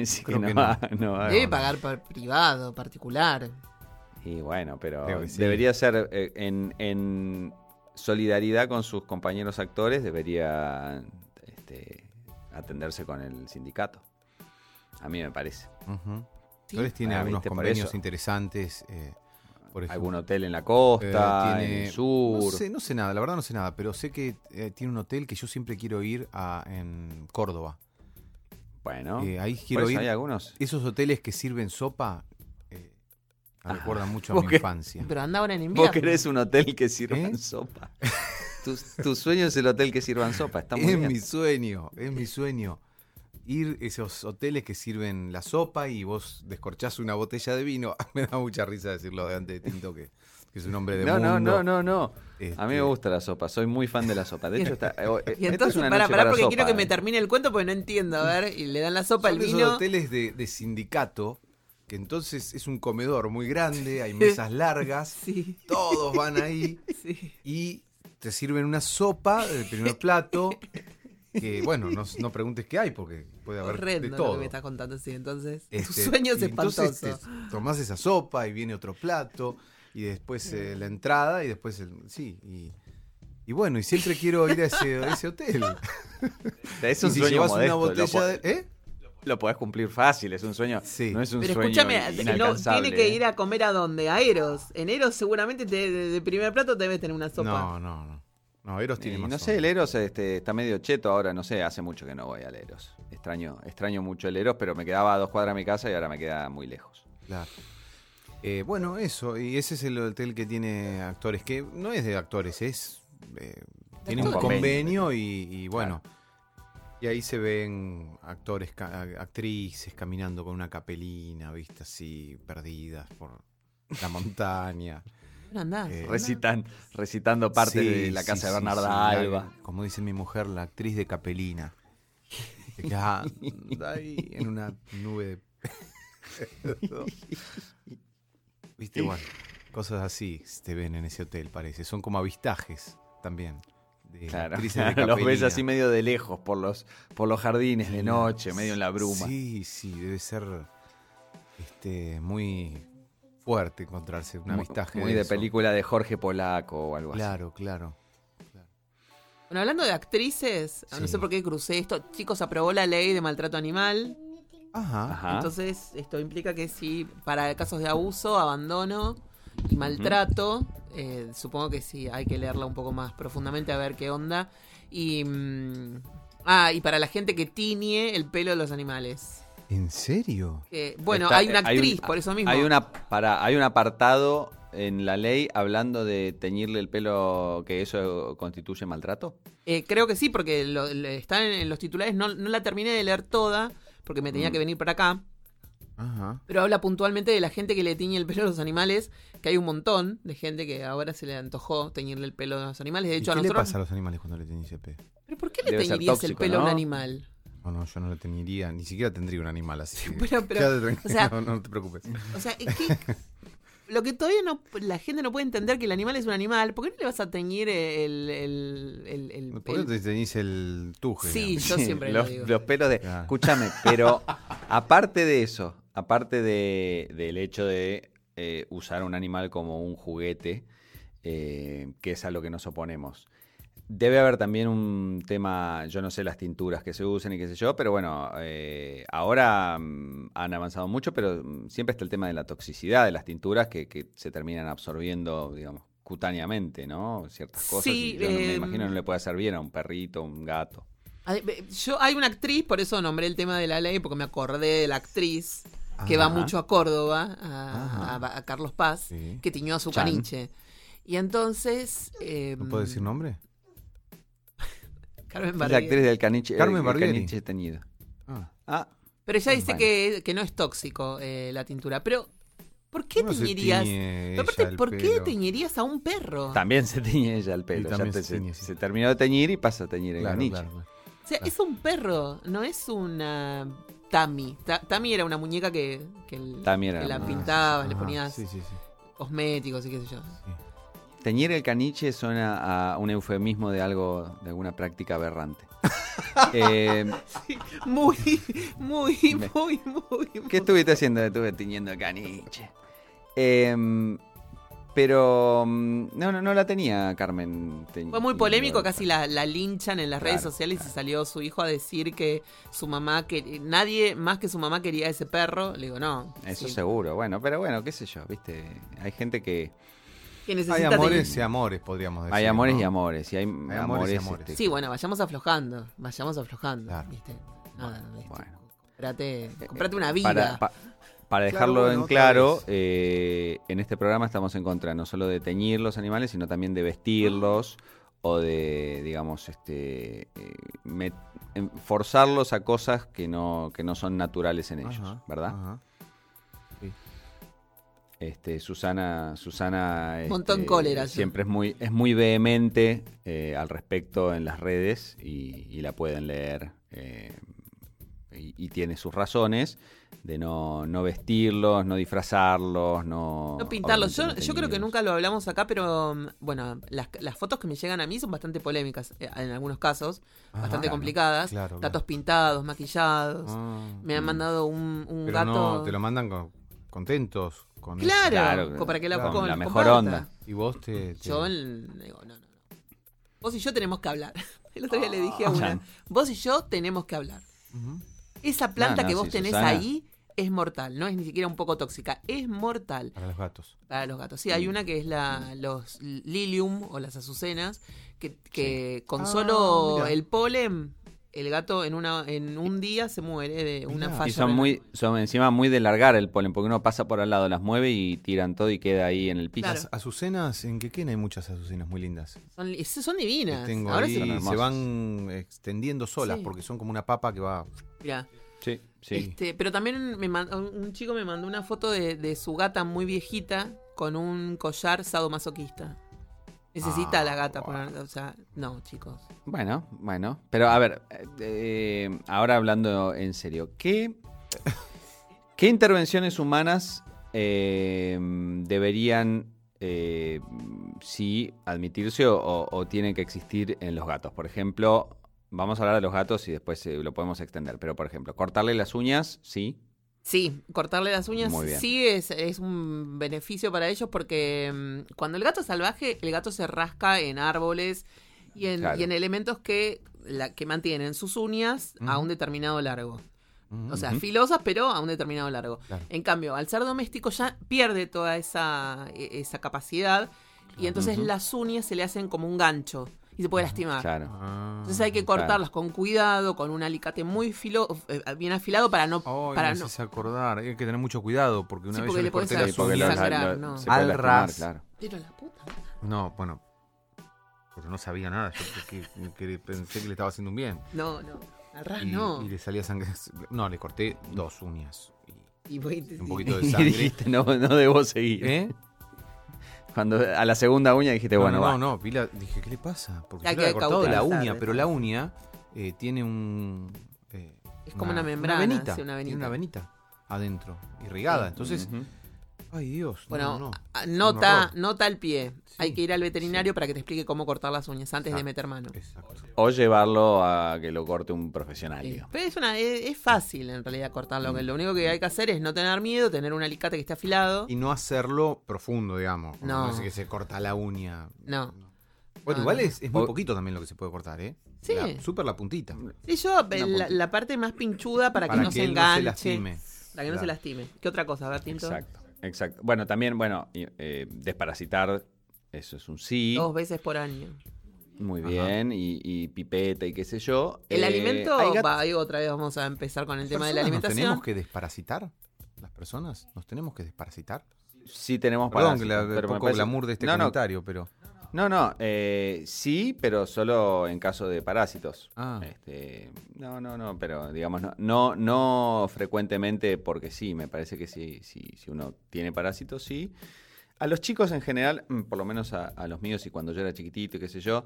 decir que
Creo
no,
que
va, no va.
Debe pagar por privado, particular.
Y bueno, pero
sí.
debería ser eh, en, en solidaridad con sus compañeros actores, debería este, atenderse con el sindicato. A mí me parece.
Sí.
Actores tiene
Ah,
algunos
por
convenios interesantes. eh, por ejemplo,
Algún hotel en la costa,
Eh,
en
tiene-
el sur.
No sé, no sé nada, la verdad no sé nada, pero sé que eh, tiene un hotel que yo siempre quiero ir a, en Córdoba.
Bueno,
Eh, ahí
por
quiero
eso
ir.
hay algunos.
Esos hoteles que sirven sopa eh, me
Ah,
recuerdan mucho a mi
qué-
infancia.
Pero anda ahora en invierno.
Vos querés un hotel que sirvan
¿Eh?
sopa. Tu, tu sueño es el hotel que sirvan sopa, está muy
Es
bien.
mi sueño, es mi sueño. Ir a esos hoteles que sirven la sopa y vos descorchás una botella de vino. Me da mucha risa decirlo de antes de Tinto, que, que es un hombre de
No, no,
mundo.
no, no, no. A mí
Este,
me gusta la sopa, soy muy fan de la sopa. De hecho, está, eh, eh,
Y
esta
entonces,
es una
para,
noche
para,
para
porque
sopa,
quiero que me
eh.
termine el cuento porque no entiendo. A ver, y le dan la sopa,
Son
el
esos
vino.
hoteles de, de sindicato, que entonces es un comedor muy grande, hay mesas largas,
Sí,
todos van ahí
sí.
y te sirven una sopa del primer plato. Que bueno, no, no preguntes qué hay, porque puede haber de
Horrendo lo
todo.
que me estás contando, sí. Entonces, tu
Este,
sueño es
entonces
espantoso.
te tomás esa sopa y viene otro plato y después eh, la entrada y después el, sí y, y bueno y siempre quiero ir a ese, a ese hotel
Es
y
un
si
sueño
llevas
modesto,
una
lo,
botella
po-
de ¿eh?
lo podés cumplir fácil, es un sueño.
Sí.
No es un
Pero
sueño
escúchame, si no, tiene que ir a comer a donde, a Eros. En Eros seguramente te- de, de primer plato debes tener una sopa.
no no no No, Eros tiene
Y
más
no
onda.
sé, el Eros este, está medio cheto ahora, no sé, hace mucho que no voy al Eros. Extraño, extraño mucho el Eros, pero me quedaba a dos cuadras de mi casa y ahora me queda muy lejos.
Claro. Eh, bueno, eso, y ese es el hotel que tiene actores, que no es de actores, es... eh, tiene un convenio y, y bueno, y ahí se ven actores, actrices caminando con una capelina, viste, así, perdidas por la montaña.
Andá.
Eh,
Recitan, recitando parte
Sí,
de la
sí,
casa de Bernarda
sí, la-
Alba.
como dice mi mujer, la actriz de capelina. Ahí en una nube de... Viste, bueno, cosas así te ven en ese hotel, parece. Son como avistajes también. De
Claro, los ves así medio de lejos por los, por los jardines de noche, medio en la bruma.
Sí, sí, debe ser este, muy fuerte encontrarse un
Muy-
avistaje.
Muy de película de Jorge Polaco o algo
Claro, claro.
Bueno, hablando de actrices, no
Sí.
sé por qué crucé esto. Chicos, aprobó la ley de maltrato animal.
Ajá.
así. Ajá.
Entonces, esto implica que si para casos de abuso, abandono y maltrato, eh, supongo que sí, hay que leerla un poco más profundamente a ver qué onda. Y. mm, ah, y para la gente que tiñe el pelo de los animales.
¿En serio?
Que, bueno,
Está-
hay una
hay un-
actriz, por eso mismo.
Hay, una, para, hay un apartado en la ley hablando de teñirle el pelo, que eso constituye maltrato.
Eh, creo que sí, porque lo, lo- está en, en los titulares. No, no la terminé de leer toda, porque me tenía
Mm.
que venir para acá.
Ajá.
Pero habla puntualmente de la gente que le tiñe el pelo a los animales, que hay un montón de gente que ahora se le antojó teñirle el pelo a los animales. De
¿Y
hecho, a
qué le
nosotros.
pasa a los animales cuando le teñís el pelo?
¿Pero por qué le
Debe
teñirías el pelo a un animal?
No, no, yo no le teñiría, ni siquiera tendría un animal así.
Pero- pero,
Quédate tranquilo,
o sea-
no, no te preocupes.
O sea, es que. Lo que todavía no, la gente no puede entender que el animal es un animal. ¿Por qué no le vas a teñir el. el, el, el-
¿Por qué
el-
te teñís el tuje?
Sí,
digamos?
yo
Sí,
siempre
los,
lo digo.
los pelos de... Escúchame, pero aparte de eso, aparte de, del hecho de eh, usar un animal como un juguete, eh, que es a lo que nos oponemos, debe haber también un tema, yo no sé las tinturas que se usen y qué sé yo, pero bueno, eh, ahora mm, han avanzado mucho, pero mm, siempre está el tema de la toxicidad de las tinturas que, que se terminan absorbiendo, digamos, cutáneamente, ¿no? Ciertas cosas.
Sí,
y yo no- me imagino no le puede hacer bien a un perrito, a un gato.
Yo, hay una actriz, por eso nombré el tema de la ley, porque me acordé de la actriz que va mucho a Córdoba, a,
Ajá.
a- a Carlos Paz,
Sí.
que tiñó a su
Chan.
caniche. Y entonces. eh,
¿No puedo decir nombre?
Carmen
Es la
Barbieri.
actriz del caniche,
Carmen
el
Barbieri.
caniche teñido.
Ah.
Ah,
Pero ella dice
Bueno.
que, que no es tóxico eh, la tintura. Pero, ¿por qué
¿Cómo se
teñirías?
tiñe
aparte,
ella el
¿por qué
pelo?
teñirías a un perro?
también se teñe ella el pelo. Ya
se
se,
sí.
se terminó de teñir y pasa a teñir el
Claro,
caniche.
claro, claro.
O sea, es un perro, no es una Tami. Ta- Tami era una muñeca que, que, el- que la pintabas, le ponías
Sí, sí, sí.
cosméticos y qué sé yo.
Teñir el caniche suena a un eufemismo de algo, de alguna práctica aberrante. Eh,
Muy, muy,
Me-
muy, muy.
¿Qué estuviste haciendo? Estuve tiñendo el caniche. Eh, pero mm, no, no, no la tenía Carmen. teñ-
Fue muy polémico, casi la, la linchan en las redes
Claro,
sociales y salió su hijo a decir que su mamá, que nadie más que su mamá quería ese perro. Le digo, no.
Eso
sí,
seguro. Bueno, pero bueno, qué sé yo, viste. Hay gente que...
que
Hay amores y amores, podríamos decir.
Hay amores
¿no?
y amores. Y hay, amores,
amores y amores.
este,
Sí, bueno, vayamos aflojando, vayamos aflojando,
Claro.
¿viste? Nada, ¿viste?
Bueno.
Comprate, comprate una vida.
Para, pa- para
Claro,
dejarlo
bueno,
en claro, eh, en este programa estamos en contra no solo de teñir los animales, sino también de vestirlos o de, digamos, este, eh, met- forzarlos a cosas que no, que no son naturales en ellos,
Ajá,
¿verdad?
ajá.
Este, Susana, Susana
Montón
este,
cólera,
siempre es muy, es muy vehemente eh, al respecto en las redes y, y la pueden leer eh, y, y tiene sus razones de no, no vestirlos, no disfrazarlos, no
No pintarlos. Yo, yo creo que nunca lo hablamos acá, pero mm, bueno, las, las fotos que me llegan a mí son bastante polémicas eh, en algunos casos,
Ajá.
bastante
claro,
complicadas.
claro, claro.
pintados, maquillados.
Ah.
Me han
Mm.
mandado un, un
Pero
gato.
no, te lo mandan con- contentos. Con eso.
Claro,
Claro,
para que la,
claro,
con-
la mejor
comparta.
onda.
Y vos te... te-
Yo el- digo, no, no, no. Vos y yo tenemos que hablar. El otro día le dije a una, vos y yo tenemos que hablar. Esa planta
No, no,
que vos
sí,
tenés
Susana.
ahí es mortal, no es ni siquiera un poco tóxica, es mortal
Para los gatos.
para los gatos. Sí, hay una que es la los lilium o las azucenas que, que con
Ah,
solo
mira.
el polen el gato en una en un día se muere de una falla.
Y son
renal.
muy, son encima muy de largar el polen, porque uno pasa por al lado, las mueve y tiran todo y queda ahí en el piso.
Claro.
Las azucenas, ¿en Quequén hay muchas azucenas muy lindas?
son, divinas.
Tengo
Ahora
ahí,
se,
Son
se
hermosas.
van extendiendo solas
Sí.
porque son como una papa que va...
mirá.
Sí, sí.
Este, pero también me man- un chico me mandó una foto de, de su gata muy viejita con un collar sadomasoquista. Necesita
Ah,
la gata
wow.
o sea, no, chicos.
Bueno, bueno. Pero a ver, eh, eh, ahora hablando en serio, ¿qué, qué intervenciones humanas eh, deberían eh, sí admitirse o, o tienen que existir en los gatos? Por ejemplo, vamos a hablar de los gatos y después eh, lo podemos extender, pero por ejemplo, cortarle las uñas, sí.
Sí, cortarle las uñas sí es, es un beneficio para ellos porque mm, cuando el gato es salvaje, el gato se rasca en árboles y en,
Claro.
y en elementos que, la, que mantienen sus uñas a un determinado largo. O sea, filosas, pero a un determinado largo.
Claro.
En cambio, al ser doméstico ya pierde toda esa, e- esa capacidad y entonces las uñas se le hacen como un gancho y se puede lastimar.
Claro.
Ah.
Entonces hay que cortarlas con cuidado, con un alicate muy filo, eh, bien afilado para no...
Ay,
para no
acordar. Hay que tener mucho cuidado porque una
Sí,
vez
porque
yo
le
corté
sangrar, no.
puede
Al
lastimar,
ras.
claro.
Pero la puta.
No, bueno. Porque no sabía nada. Yo que- que pensé que le estaba haciendo un bien.
No, no. Al ras
Y,
no.
y le salía sangre. No, le corté dos uñas. Y
Y voy-
un poquito de
Y
sangre.
dijiste, no, no debo seguir.
¿Eh?
Cuando a la segunda uña dijiste,
No,
bueno,
no,
va.
no, no, vi la- dije, ¿qué le pasa? Porque
Hay
yo le había cortado de la uña, pero la uña eh, tiene un... eh,
Es como una membrana,
venita,
sí, una
Tiene
venita.
una venita adentro, irrigada. Entonces. Ay Dios, no,
Bueno,
no, no.
a- nota, nota al pie.
Sí,
Hay que ir al veterinario para que te explique cómo cortar las uñas antes de meter mano.
Exacto.
O llevarlo a que lo corte un profesional.
Sí.
digamos.
Pero es, una, es, es fácil en realidad cortarlo.
Mm.
Lo único que hay que hacer es no tener miedo, tener un alicate que esté afilado.
Y no hacerlo profundo, digamos.
No.
No es que se corta la uña.
No.
Bueno,
No,
igual
no.
es, es muy
O-
poquito también lo que se puede cortar, ¿eh?
Sí.
La- Súper la puntita.
Sí, yo, la,
puntita.
la parte más pinchuda para,
Para
que no
que
se
no
enganche.
lastime.
Para que no se lastime. ¿Qué otra cosa, Bertinto?
Exacto, exacto. Bueno, también, bueno, y, eh, desparasitar, eso es un sí.
Dos veces por año.
Muy
Ajá.
bien, y, y pipeta y qué sé yo.
El
Eh,
alimento,
hay gat-
va, ahí otra vez vamos a empezar con el tema de la
¿Personas ¿Nos
alimentación.
tenemos que desparasitar? ¿Las personas? ¿Nos tenemos que desparasitar?
Sí tenemos
Perdón, que la,
pero
poco
parece-
glamour de este
no, no,
comentario, pero...
No, no, eh, sí, pero solo en caso de parásitos.
Ah.
Este, no, no, no, pero digamos, no, no, no frecuentemente porque sí, me parece que sí, sí, si uno tiene parásitos, sí. A los chicos en general, mm, por lo menos a, a los míos y cuando yo era chiquitito y qué sé yo,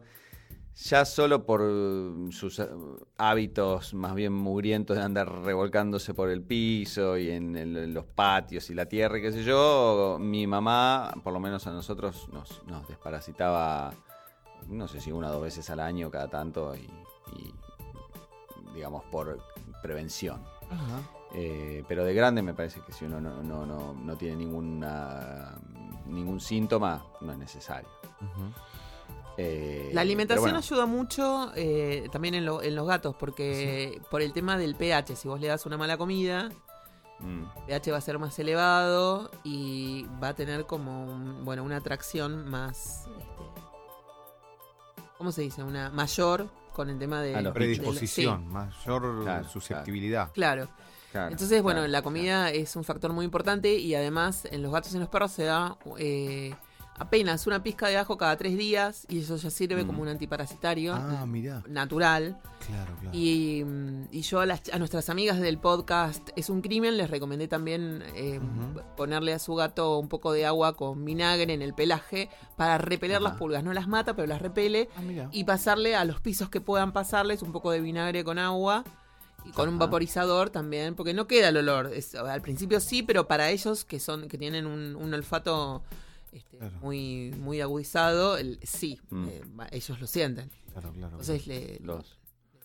ya solo por uh, sus uh, hábitos más bien mugrientos de andar revolcándose por el piso y en, el- en los patios y la tierra y qué sé yo, mi mamá, por lo menos a nosotros, nos, nos desparasitaba, no sé si una o dos veces al año, cada tanto, y, y, digamos por prevención. Eh, pero de grande me parece que si uno no, no, no, no tiene ninguna, ningún síntoma, no es necesario. Eh,
La alimentación
bueno,
ayuda mucho eh, también en, lo- en los gatos, porque por el tema del pH, si vos le das una mala comida,
mm,
el pH va a ser más elevado y va a tener como un- bueno una atracción más este, ¿cómo se dice? una mayor con el tema de
A
de-
Predisposición,
sí,
mayor
Claro,
susceptibilidad.
claro.
claro,
Entonces, bueno,
claro,
la comida es un factor muy importante y además en los gatos y en los perros se da eh, apenas una pizca de ajo cada tres días y eso ya sirve
Mm.
como un antiparasitario
Ah, mirá.
natural.
Claro, claro.
Y, mm, y yo a, las, a nuestras amigas del podcast Es un crimen les recomendé también eh, ponerle a su gato un poco de agua con vinagre en el pelaje para repeler las pulgas. No las mata, pero las repele.
Ah.
Y pasarle a los pisos que puedan pasarles un poco de vinagre con agua. Y con un vaporizador también, porque no queda el olor. Es- al principio sí, pero para ellos que son que tienen un, un olfato este,
Claro.
muy muy agudizado, el, sí,
Mm.
eh, ellos lo sienten.
Claro, claro.
Entonces le,
los,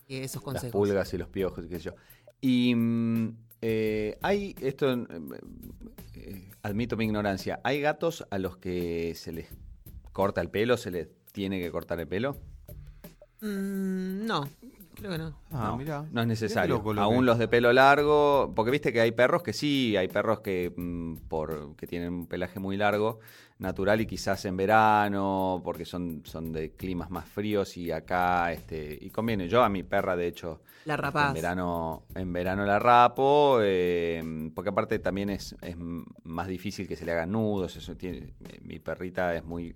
esos
las
consejos.
pulgas y los piojos y qué sé yo. Y mm, eh, hay, esto eh, eh, admito mi ignorancia, ¿hay gatos a los que se les corta el pelo, se les tiene que cortar el pelo?
Mm, no. creo que no.
Ah,
no,
mirá.
no es necesario.
lo
Aún los de pelo largo, porque viste que hay perros que sí, hay perros que mm, por que tienen un pelaje muy largo, natural y quizás en verano, porque son, son de climas más fríos y acá este y conviene. Yo a mi perra de hecho
La
este,
rapaz.
en verano en verano la rapo, eh, porque aparte también es, es más difícil que se le hagan nudos, eso tiene mi perrita es muy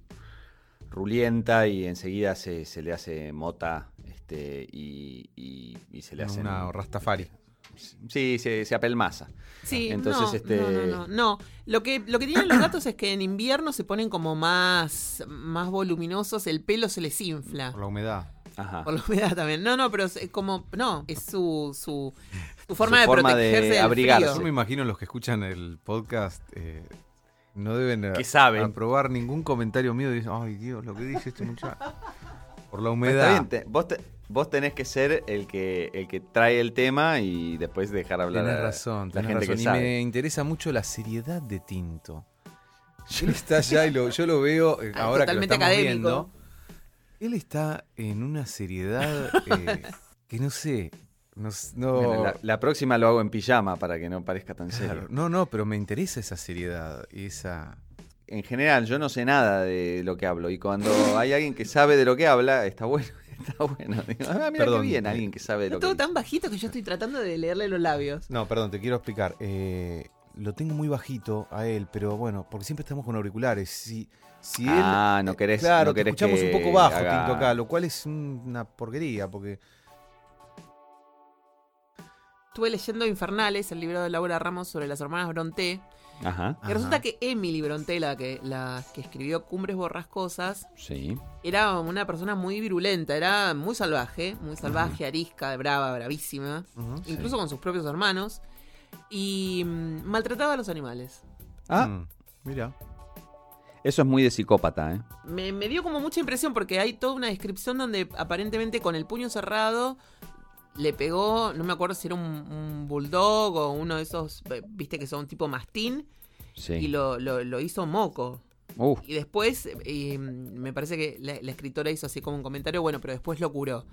rulienta y enseguida se, se le hace mota este y, y- y se le hace
Una Rastafari.
Sí se, se apelmaza
Sí,
Entonces,
no,
este-
no, no, no, no. Lo que, lo que tienen los gatos es que en invierno se ponen como más, más voluminosos, el pelo se les infla.
Por la humedad.
Ajá.
Por la humedad también. No, no, pero es como, no, es su, su, su forma
Su
de
forma de
protegerse del
abrigarse.
Yo
frío.
me imagino los que escuchan el podcast eh, no deben eh,
Que saben.
aprobar ningún comentario mío y dicen, ay Dios, lo que dice este muchacho. Por la
Está
humedad.
bien, te- vos, te- vos tenés que ser el que el que trae el tema y después dejar hablar
Tenés
a
razón,
la
tenés
gente
razón.
que
y
sabe.
me interesa mucho la seriedad de Tinto. Él está allá y lo, yo lo veo eh,
Ah,
ahora que lo
totalmente
estamos
académico.
viendo. Él está en una seriedad eh, que no sé. No, s- no-
Bueno, la, la próxima lo hago en pijama para que no parezca tan
Claro,
serio.
no, no, pero me interesa esa seriedad. Esa.
En general, yo no sé nada de lo que hablo y cuando hay alguien que sabe de lo que habla, está bueno. Está bueno. Digo, ah, mira
Perdón.
qué bien, alguien que sabe de lo
Está todo
que
tan bajito que yo estoy tratando de leerle los labios.
No, perdón, te quiero explicar. Eh, lo tengo muy bajito a él, pero bueno, porque siempre estamos con auriculares. Si, si él,
Ah, no querés-
Claro,
no
te escuchamos
que
un poco bajo,
haga-
Tinto, acá, lo cual es una porquería, porque.
Estuve leyendo Infernales, el libro de Laura Ramos sobre las hermanas Bronté.
Ajá,
Y
Ajá.
resulta que Emily Bronté, la que, la que escribió Cumbres Borrascosas,
sí.
era una persona muy virulenta, era muy salvaje, muy salvaje, arisca, brava, bravísima, incluso con sus propios hermanos, y mm, maltrataba a los animales.
Ah,
Mm, mira.
eso es muy de psicópata, ¿eh?
Me, me dio como mucha impresión porque hay toda una descripción donde aparentemente con el puño cerrado le pegó, no me acuerdo si era un, un bulldog o uno de esos, eh, viste que son tipo mastín,
Sí.
y lo, lo- lo hizo moco.
Uf,
Y después, eh, me parece que la, la escritora hizo así como un comentario, bueno, pero después lo curó.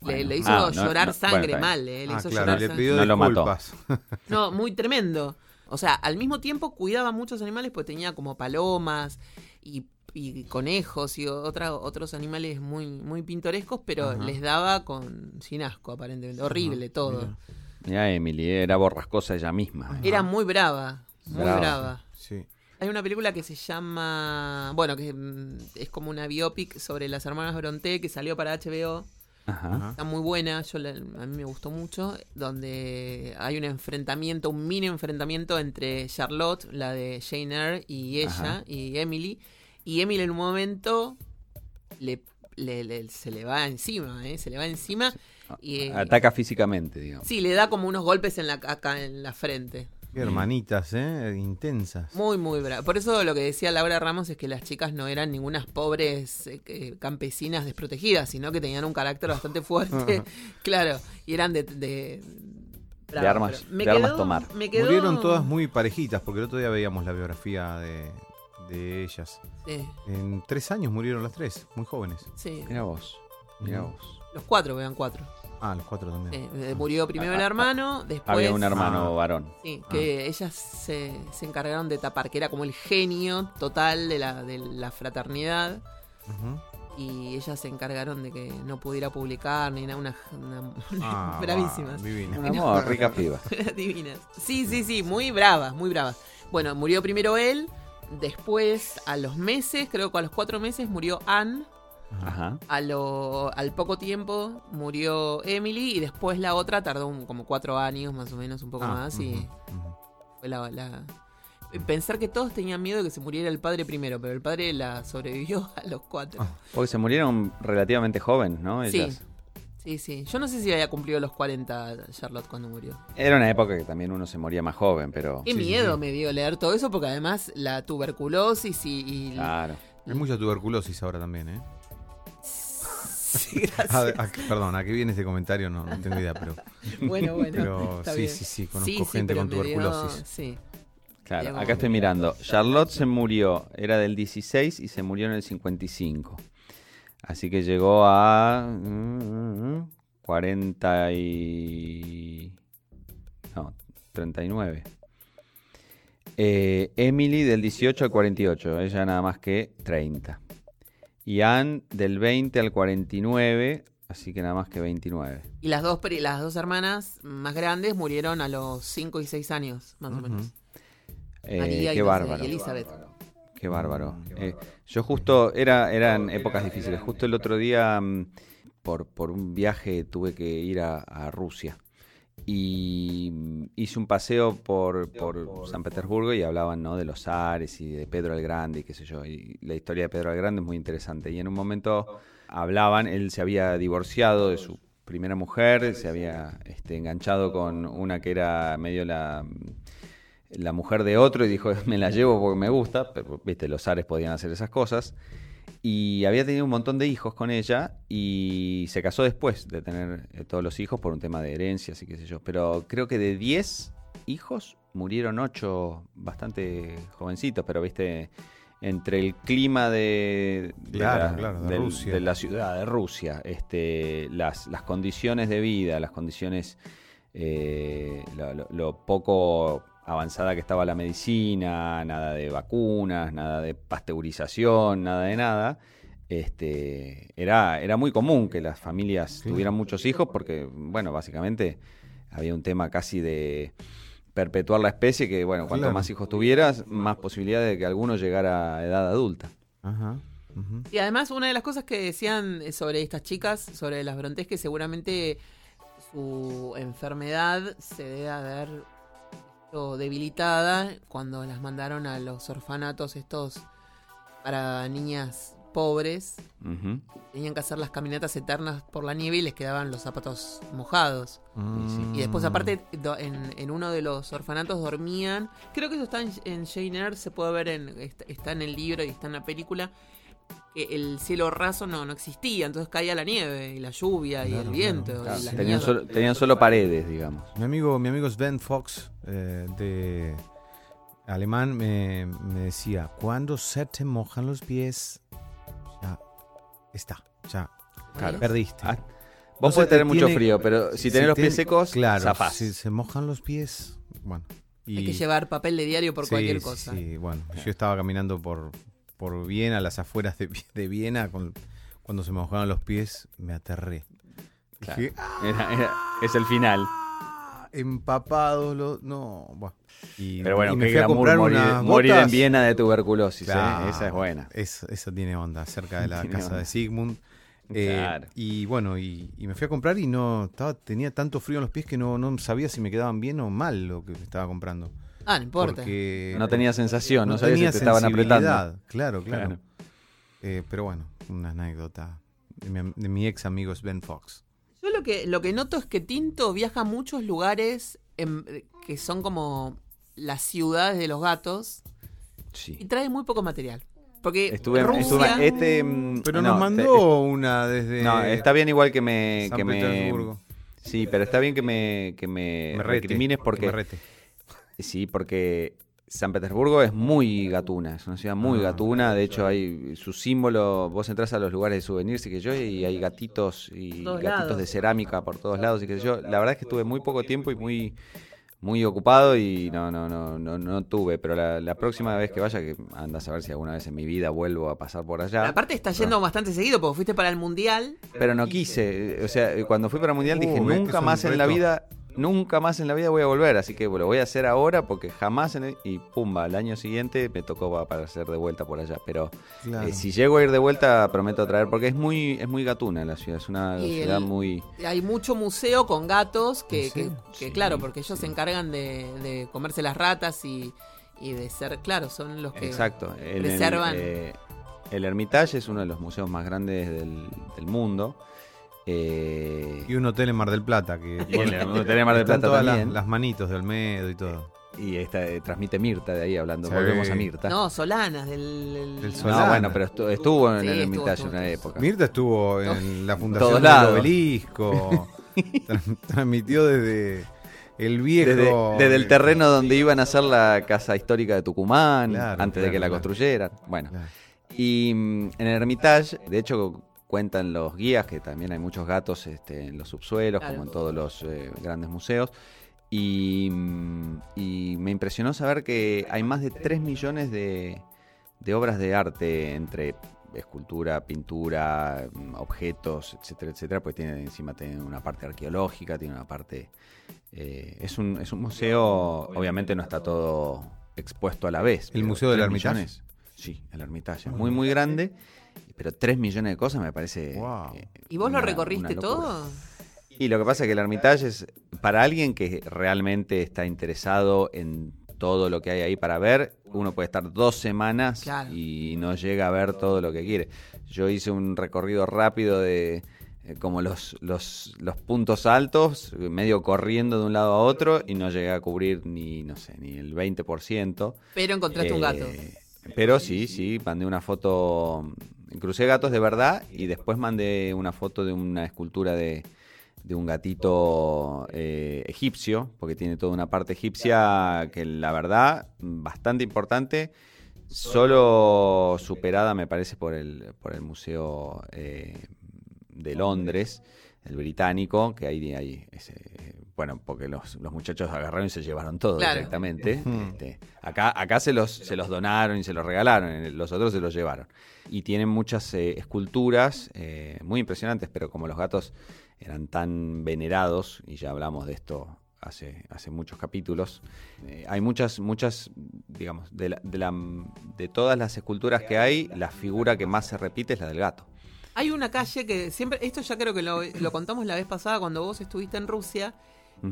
Le,
Bueno.
le hizo
Ah,
llorar
no,
sangre
bueno,
mal, eh, le
Ah,
hizo
claro,
llorar
le
sangre.
pidió
No lo mató.
disculpas.
No, muy tremendo. O sea, al mismo tiempo cuidaba muchos animales, pues tenía como palomas y, y conejos y otra, otros animales muy, muy pintorescos, pero
Ajá.
les daba con sin asco, aparentemente. Horrible todo.
mira.
Emily, era borrascosa ella misma. ¿eh?
Era muy brava, muy
Brava.
brava.
Sí.
Hay una película que se llama. Bueno, que mm, es como una biopic sobre las hermanas Bronté que salió para HBO.
Ajá.
Ajá.
Está muy buena, yo la- a mí me gustó mucho. Donde hay un enfrentamiento, un mini enfrentamiento entre Charlotte, la de Jane Eyre, y ella,
Ajá.
y Emily. Y Emily en un momento le, le- le- se le va encima, ¿eh? Se le va encima. Y, eh,
Ataca físicamente, digo.
Sí, le da como unos golpes en la, acá en la frente.
Qué hermanitas, ¿eh? Intensas.
Muy, muy brava. Por eso lo que decía Laura Ramos es que las chicas no eran ningunas pobres eh, campesinas desprotegidas, sino que tenían un carácter bastante fuerte. claro, y eran de... de, brava,
armas-
me
de armas tomar.
Me quedó,
Murieron todas muy parejitas, porque el otro día veíamos la biografía de, de ellas.
Sí,
En tres años murieron las tres, muy jóvenes.
sí.
Mira vos, mira vos.
Los cuatro, vean cuatro.
Ah, los cuatro también.
Eh, murió primero el
Ah, ah,
hermano, después...
Había un hermano
Ah.
varón.
Sí, que ellas se, se encargaron de tapar, que era como el genio total de la, de la fraternidad. Y ellas se encargaron de que no pudiera publicar ni nada, una, una-
Ah,
bravísimas,
divina.
Un amor, rica piba.
divinas. Sí, sí, sí, muy bravas, muy bravas. Bueno, murió primero él, después a los meses, creo que a los cuatro meses murió Anne,
Ajá.
a lo, al poco tiempo murió Emily y después la otra tardó un- como cuatro años más o menos, un poco
Ah,
más y fue la, la- Pensar que todos tenían miedo de que se muriera el padre primero, pero el padre la sobrevivió a los cuatro.
Ah.
Porque se murieron relativamente jóvenes, ¿no? Ellas.
Sí, sí. Yo no sé si había cumplido los 40 Charlotte cuando murió.
Era una época que también uno se moría más joven, pero.
Qué
Sí, sí,
miedo
sí.
me dio leer todo eso porque además la tuberculosis y... y-
Claro.
Hay mucha tuberculosis ahora también, ¿eh?
Sí, gracias.
A- perdón, ¿a qué viene este comentario? No, no tengo idea, pero,
Bueno, bueno.
pero
está
sí,
bien.
sí, sí, conozco
Sí, sí,
gente con
dio-
tuberculosis.
sí.
Claro, acá estoy mirando. Charlotte se murió, era del 16 y se murió en el 55. Así que llegó a mm, 40 y... No, 39. Eh, Emily del 18 al 48, ella nada más que 30. Y Anne del 20 al 49, así que nada más que 29.
Y las dos, las dos hermanas más grandes murieron a los 5 y 6 años, más o menos.
Eh,
María
qué bárbaro.
y Elizabeth.
Qué bárbaro. Eh, yo justo, era, eran épocas difíciles. Justo el otro día, mm, por, por un viaje, tuve que ir a, a Rusia. Y mm, hice un paseo por, por San Petersburgo y hablaban ¿no? de los zares y de Pedro el Grande y qué sé yo. Y la historia de Pedro el Grande es muy interesante. Y en un momento hablaban, él se había divorciado de su primera mujer, se había este, enganchado con una que era medio la la mujer de otro y dijo, me la llevo porque me gusta, pero viste, los zares podían hacer esas cosas. Y había tenido un montón de hijos con ella y se casó después de tener eh, todos los hijos por un tema de herencias y qué sé yo. Pero creo que de 10 hijos murieron 8 bastante jovencitos, pero viste, entre el clima de, de
Claro,
la,
claro, de
del-
Rusia.
de la ciudad de Rusia, este, las, las condiciones de vida, las condiciones, eh, lo, lo- lo poco avanzada que estaba la medicina, nada de vacunas, nada de pasteurización, nada de nada. Este, era, era muy común que las familias tuvieran muchos hijos porque, bueno, básicamente había un tema casi de perpetuar la especie que, bueno, cuanto
Claro.
más hijos tuvieras, más posibilidades de que alguno llegara a edad adulta.
Ajá.
Y además, una de las cosas que decían sobre estas chicas, sobre las Brontes, que seguramente su enfermedad se debe haber visto debilitada cuando las mandaron a los orfanatos estos para niñas pobres. Tenían que hacer las caminatas eternas por la nieve y les quedaban los zapatos mojados.
Mm.
Y después, aparte, en, en uno de los orfanatos dormían. Creo que eso está en, en Jane Eyre, se puede ver, en, está, está en el libro y está en la película. Que el cielo raso no, no existía, entonces caía la nieve y la lluvia y
Claro,
el viento.
claro.
y
Claro, tenían, solo, tenían solo paredes, digamos.
Mi amigo, mi amigo Sven Fox, eh, de alemán, me, me decía, cuando se te mojan los pies, ya está, ya
Claro.
perdiste.
Ah,
No
Vos
se
podés
te
tener mucho
tiene-
frío, pero si tenés los pies secos,
claro,
zafás.
si se mojan los pies, bueno. Y,
Hay que llevar papel de diario por
sí,
cualquier
sí,
cosa.
Sí, bueno, yo estaba caminando por, por Viena, las afueras de, de Viena, con- cuando se me mojaron los pies, me aterré.
Claro.
Dije,
Era- era- es el final.
"Ah, empapados los... No, bueno. Y,
Pero bueno,
y me fui a comprar
morir, morir en. Viena de tuberculosis. ¿eh? Esa es buena.
Eso tiene onda, cerca de la
Tiene
casa
onda.
de Sigmund. Eh,
Claro.
Y bueno, y, y me fui a comprar y no estaba tenía tanto frío en los pies que no, no sabía si me quedaban bien o mal lo que estaba comprando.
Ah, no importa.
Porque
No tenía sensación, no,
no tenía
si te estaban apretando.
Claro, claro.
Claro.
Eh, pero bueno, una anécdota de mi, de mi ex amigo Sven Fox.
Yo lo que, lo que noto es que Tinto viaja a muchos lugares en- que son como las ciudades de los gatos y
Sí.
trae muy poco material. Porque
Estuve,
Rusia,
estuve- este, mm,
Pero
no,
nos
te-
mandó una desde
no, está bien igual que me,
San
que me sí, pero está bien que me, que me,
Me rete,
recrimines
que
porque
me rete.
Sí, porque San Petersburgo es muy gatuna, es una ciudad muy
Ah,
gatuna. De hecho, hay su símbolo. Vos entras a los lugares de souvenirs y que yo, y hay gatitos y gatitos
lados.
de cerámica por todos lados y que yo. La verdad es que estuve muy poco tiempo y muy muy ocupado y no no no no no tuve. Pero la, la próxima vez que vaya, que andas a ver si alguna vez en mi vida vuelvo a pasar por allá.
aparte está yendo bastante seguido porque fuiste para el mundial.
Pero no quise, o sea, cuando fui para el mundial
Uh,
dije, nunca más en la vida, nunca más en la vida voy a volver, así que lo voy a hacer ahora porque jamás en el- y pumba, al año siguiente me tocó pa- para hacer de vuelta por allá, pero
Claro.
eh, si llego a ir de vuelta prometo traer porque es muy es muy gatuna la ciudad, es una
Y
ciudad
el-
muy
Hay mucho museo con gatos que,
¿En
que, que
Sí.
claro, porque ellos se encargan de, de comerse las ratas y, y de ser, claro, son los que...
exacto, En el,
preservan.
eh, el Hermitage es uno de los museos más grandes del, del mundo. Eh,
Y un hotel en Mar del Plata que
y el hotel de Mar del Plata
todas las,
también.
las manitos de Olmedo y todo.
y esta, eh, transmite Mirta de ahí hablando,
Sí.
volvemos a Mirta.
No, Solanas, del...
Del
No,
Solana.
bueno, pero estu- estuvo en
Sí,
el Hermitage en una época.
Mirta estuvo en la fundación
Todos
del
lados.
obelisco. Tra- transmitió desde el viejo.
Desde, desde el terreno donde iban a hacer la casa histórica de Tucumán,
Claro,
antes de que la construyeran. Bueno,
Claro.
y mm, en el Hermitage, de hecho, cuentan los guías, que también hay muchos gatos este, en los subsuelos,
Claro.
como en todos los eh, grandes museos. Y, mm, y me impresionó saber que hay más de 3 millones de, de obras de arte entre escultura, pintura, mm, objetos, etcétera, etcétera, pues tiene encima tiene una parte arqueológica, tiene una parte... eh, es, un, es un museo, obviamente no está todo expuesto a la vez.
¿El Museo del Hermitage?
millones- Sí, el Hermitage. Muy, muy grande, pero 3 millones de cosas me parece...
Wow.
eh,
¿Y vos
una-
lo recorriste todo?
Y lo que pasa es que el Hermitage es para alguien que realmente está interesado en todo lo que hay ahí para ver, uno puede estar dos semanas
Claro.
y no llega a ver todo lo que quiere. Yo hice un recorrido rápido de eh, como los, los, los puntos altos, medio corriendo de un lado a otro y no llegué a cubrir ni, no sé, ni el 20%.
Pero encontraste un gato.
Eh, Pero sí, sí, mandé una foto, crucé gatos de verdad y después mandé una foto de una escultura de, un gatito eh, egipcio, porque tiene toda una parte egipcia que la verdad, bastante importante, solo superada me parece por el, por el Museo eh, de Londres, el británico, que ahí hay ese, bueno, porque los, los muchachos agarraron y se llevaron todo
Claro.
directamente. Este, acá acá se, los, se los donaron y se los regalaron, los otros se los llevaron. Y tienen muchas eh, esculturas eh, muy impresionantes, pero como los gatos eran tan venerados, y ya hablamos de esto hace, hace muchos capítulos, eh, hay muchas, muchas, digamos, de, la- de, la- de todas las esculturas que hay, la figura que más se repite es la del gato.
Hay una calle que siempre, esto ya creo que lo, lo contamos la vez pasada cuando vos estuviste en Rusia,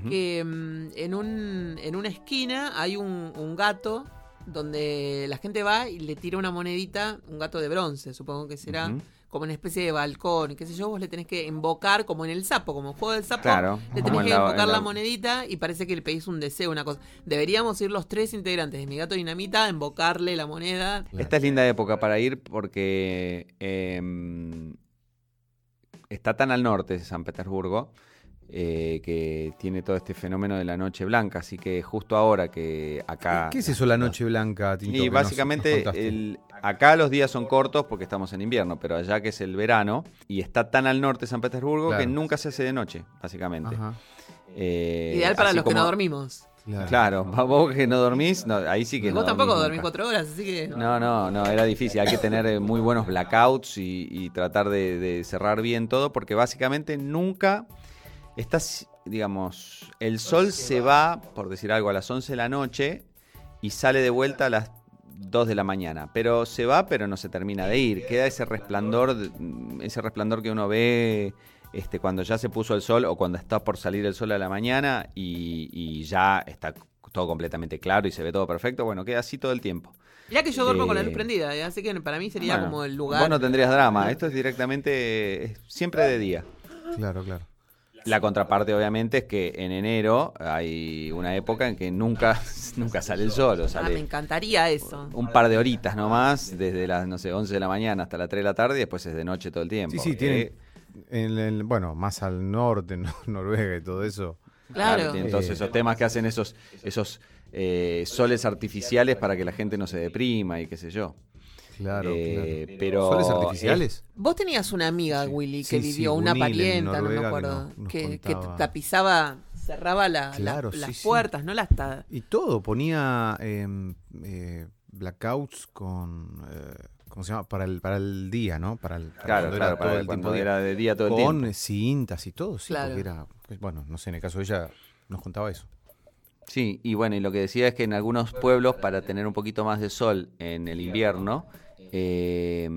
Que mm, en, un, en una esquina hay un, un gato donde la gente va y le tira una monedita, un gato de bronce, supongo que será, como una especie de balcón, qué sé yo, vos le tenés que invocar como en el sapo, como el juego del sapo,
Claro,
le tenés
en
que
la-
invocar la...
la-
monedita y parece que le pedís un deseo, una cosa. Deberíamos ir los tres integrantes de Mi Gato Dinamita a invocarle la moneda.
Esta es linda época para ir porque eh, está tan al norte de San Petersburgo eh, que tiene todo este fenómeno de la noche blanca, así que justo ahora que acá...
¿Qué es eso, la noche blanca, Tinto?
Y
nos-
básicamente
nos
el, acá los días son cortos porque estamos en invierno, pero allá que es el verano y está tan al norte de San Petersburgo
Claro.
que nunca se hace de noche, básicamente. Eh,
Ideal para los que no dormimos.
claro.
Claro, vos que no dormís, no, ahí sí que
vos
no
tampoco
dormís nunca.
cuatro horas, así que...
No, no, no, era difícil. Hay que tener eh, muy buenos blackouts y, y tratar de, de cerrar bien todo, porque básicamente nunca estás, digamos, el sol se va, por decir algo, a las 11 de la noche y sale de vuelta a las 2 de la mañana. Pero se va, pero no se termina de ir. Queda ese resplandor, de- ese resplandor que uno ve este, cuando ya se puso el sol o cuando está por salir el sol a la mañana y, y ya está todo completamente claro y se ve todo perfecto. Bueno, queda así todo el tiempo.
Mirá que yo duermo con la luz
Eh,
prendida, ¿eh? así que para mí sería
Bueno,
como el lugar...
Vos no tendrías drama. Esto es directamente, es siempre de día.
Claro, claro.
La contraparte, obviamente, es que en enero hay una época en que nunca, nunca sale el sol. O
Ah, me
sale
encantaría eso.
un par de horitas nomás, desde las, no sé, 11 de la mañana hasta las 3 de la tarde y después es de noche todo el tiempo.
Sí, sí,
Eh,
tienen. En el- bueno, más al norte, ¿no? Noruega y todo eso.
Claro.
todos
Eh,
esos temas que hacen esos, esos eh, soles artificiales para que la gente no se deprima y qué sé yo.
Claro,
Eh,
claro.
pero
¿Soles artificiales?
Vos tenías una amiga, Willy, que
Sí, sí,
vivió, una
Gunil, en
parienta, no me
Noruega, que
acuerdo,
nos- nos
que, que tapizaba, cerraba la- la-
Claro,
las
sí, sí.
puertas, no las... ta-
Y todo, ponía em, eh, blackouts con. eh, ¿Cómo se llama? Para el, para el día, ¿no? Para el, para
Claro, claro, para
el
cuando
día.
era de día todo el
Con
tiempo.
cintas y todo, sí,
Claro.
porque era. pues, bueno, no sé, en el caso de ella nos contaba eso.
Sí, y bueno, y lo que decía es que en algunos pueblos, para tener un poquito más de sol en el invierno, eh,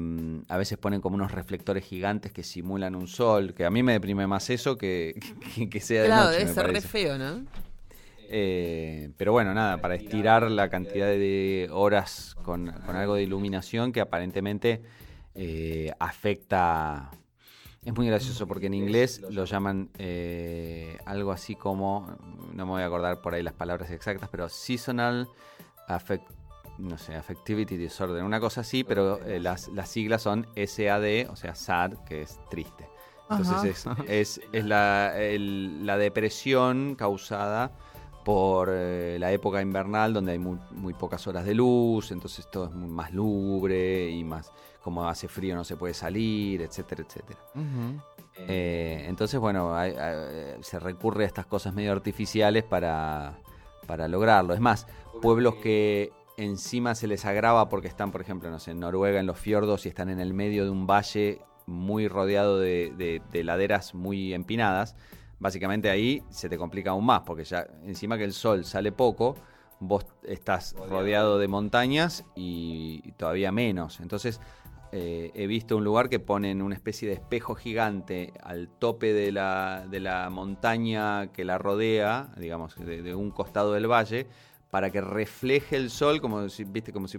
a veces ponen como unos reflectores gigantes que simulan un sol, que a mí me deprime más eso que, que, que sea de
Claro,
noche,
debe
me
ser re feo, ¿no?
Eh, pero bueno, nada, para estirar la cantidad de horas con, con algo de iluminación que aparentemente eh, afecta... Es muy gracioso porque en inglés lo llaman eh, algo así como, no me voy a acordar por ahí las palabras exactas, pero seasonal affect, no sé, affectivity disorder, una cosa así, pero eh, las, las siglas son SAD, o sea, sad, que es triste. Entonces es, es, es la, el- la depresión causada por eh, la época invernal donde hay muy, muy pocas horas de luz, entonces todo es muy- más lubre y más como hace frío no se puede salir, etcétera, etcétera. Eh, entonces, bueno, hay- hay- se recurre a estas cosas medio artificiales para, para lograrlo. Es más, pueblos que encima se les agrava porque están, por ejemplo, no sé, en Noruega, en los fiordos y están en el medio de un valle muy rodeado de, de- de laderas muy empinadas, básicamente ahí se te complica aún más porque ya encima que el sol sale poco, vos estás rodeado de montañas y, y todavía menos. Entonces, eh, he visto un lugar que ponen una especie de espejo gigante al tope de la, de la montaña que la rodea, digamos, de, de un costado del valle, para que refleje el sol, como si, viste, como si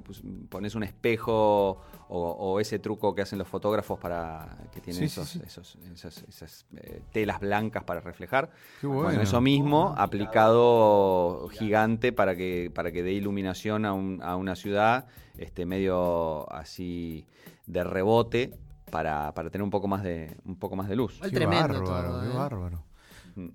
pones un espejo o, o ese truco que hacen los fotógrafos para que tienen
Sí,
esos,
sí.
esos- esas, esas, eh, telas blancas para reflejar.
Qué
Bueno,
bueno.
eso mismo aplicado gigante para que, para que dé iluminación a, un- a una ciudad, este medio así de rebote, para, para tener un poco más de, un poco más de luz.
Qué
tremendo
bárbaro,
todo,
qué
¿eh?
bárbaro.
Mm.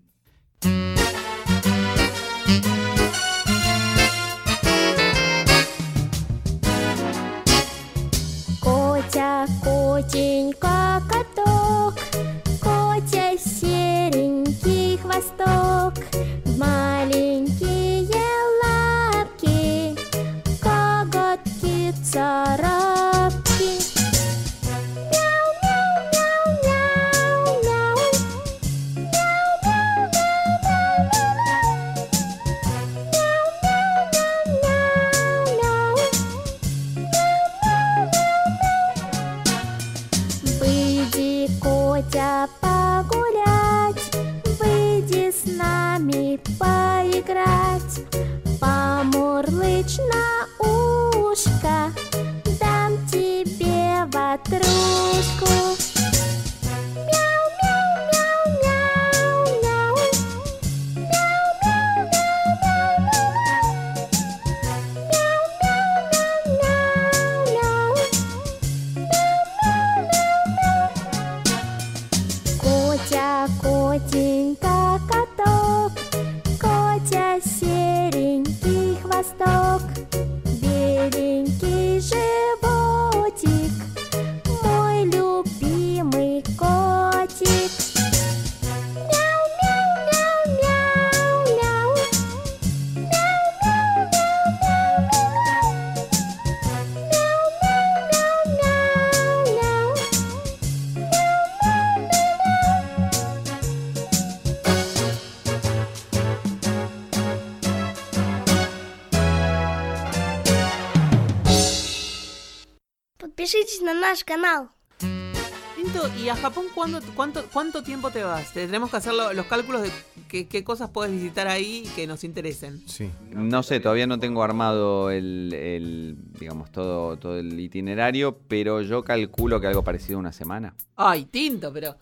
Cuánto, tiempo te vas? Tenemos que hacer lo- los cálculos de qué, qué cosas puedes visitar ahí que nos interesen.
Sí.
No sé, todavía no tengo armado el, el, digamos, todo, todo el itinerario, pero yo calculo que algo parecido a una semana.
Ay, Tinto, pero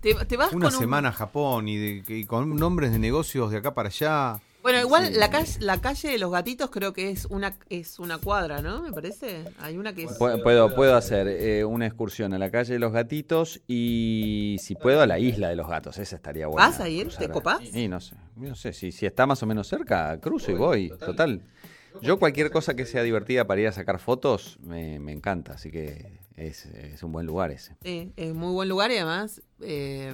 te, te vas
Una
con un-
semana a Japón y, de- y con nombres de negocios de acá para allá.
Bueno, igual
Sí.
la, calle, la calle de los gatitos creo que es una, es una cuadra, ¿no? Me parece. Hay una que es...
Pu- Puedo, puedo hacer eh, una excursión a la calle de los gatitos y si puedo a la isla de los gatos, esa estaría buena.
¿Vas a ir? ¿Te copás?
Sí, no sé, no sé, si, si está más o menos cerca, cruzo y voy, total. Yo cualquier cosa que sea divertida para ir a sacar fotos, me, me encanta, así que es, es un buen lugar ese.
Sí, es muy buen lugar y además eh,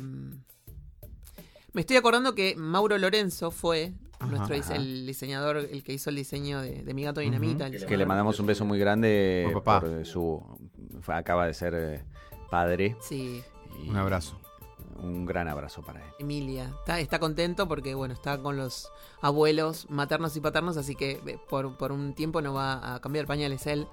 me estoy acordando que Mauro Lorenzo fue. Nuestro
Ajá.
el diseñador, el que hizo el diseño de, de Mi Gato Dinamita. el
Que le mandamos un beso muy grande
Por papá.
por eh, su... fue- acaba de ser eh, padre.
Sí,
y
Un abrazo.
Un gran abrazo para él.
Emilia. Está, está contento porque, bueno, está con los abuelos maternos y paternos, así que eh, por, por un tiempo no va a cambiar pañales él.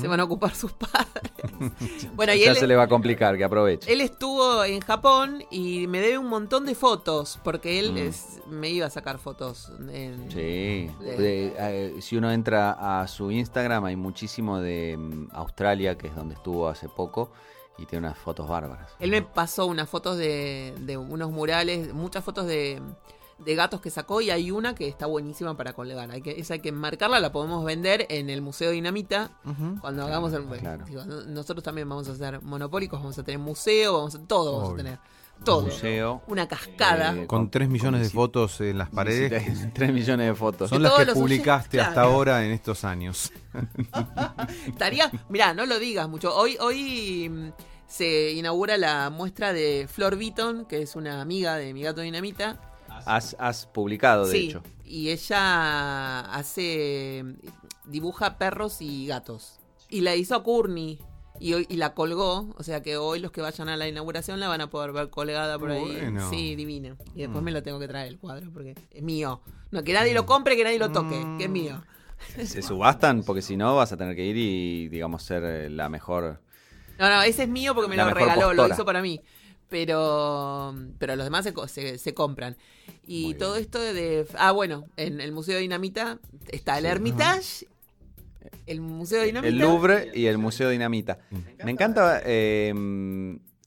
Se van a ocupar sus padres. bueno, y
ya
él,
se le va a complicar, que aproveche.
él estuvo en Japón y me debe un montón de fotos, porque él
Mm.
es- me iba a sacar fotos. en-
Sí,
de-
De- eh, si uno entra a su Instagram hay muchísimo de mm, Australia, que es donde estuvo hace poco, y tiene unas fotos bárbaras.
Él me pasó unas fotos de, de unos murales, muchas fotos de, de gatos que sacó y hay una que está buenísima para colgar. Hay que, esa hay que marcarla, la podemos vender en el Museo Dinamita. Cuando hagamos el.
claro.
digo, nosotros también vamos a hacer monopólicos, vamos a tener museo, vamos a, todo vamos a tener. Todo.
museo.
Una cascada.
Eh,
Con 3 millones de fotos en las paredes.
visita- 3 millones de fotos.
Son las que publicaste hasta
claro.
ahora en estos años.
Estaría, mirá, no lo digas mucho. Hoy, hoy mm, se inaugura la muestra de Flor Beaton, que es una amiga de mi gato Dinamita.
Has, has publicado, de
sí,
hecho.
y ella hace, dibuja perros y gatos. Y la hizo a Courtney. Y, hoy- y la colgó, o sea que hoy los que vayan a la inauguración la van a poder ver colgada por ahí.
Bueno.
Sí, divina. Y después
Mm.
me lo tengo que traer el cuadro porque es mío. No, que nadie lo compre, que nadie lo toque,
Mm.
que es mío.
Se subastan porque si no vas a tener que ir y, digamos, ser eh, la mejor.
No, no, ese es mío porque me lo regaló, lo hizo para mí. Pero, pero los demás se, se, se compran. Y todo esto de... Ah, bueno, en el Museo de Dinamita está el Hermitage, el Museo Dinamita.
El Louvre y el Museo Dinamita. Me encanta. eh,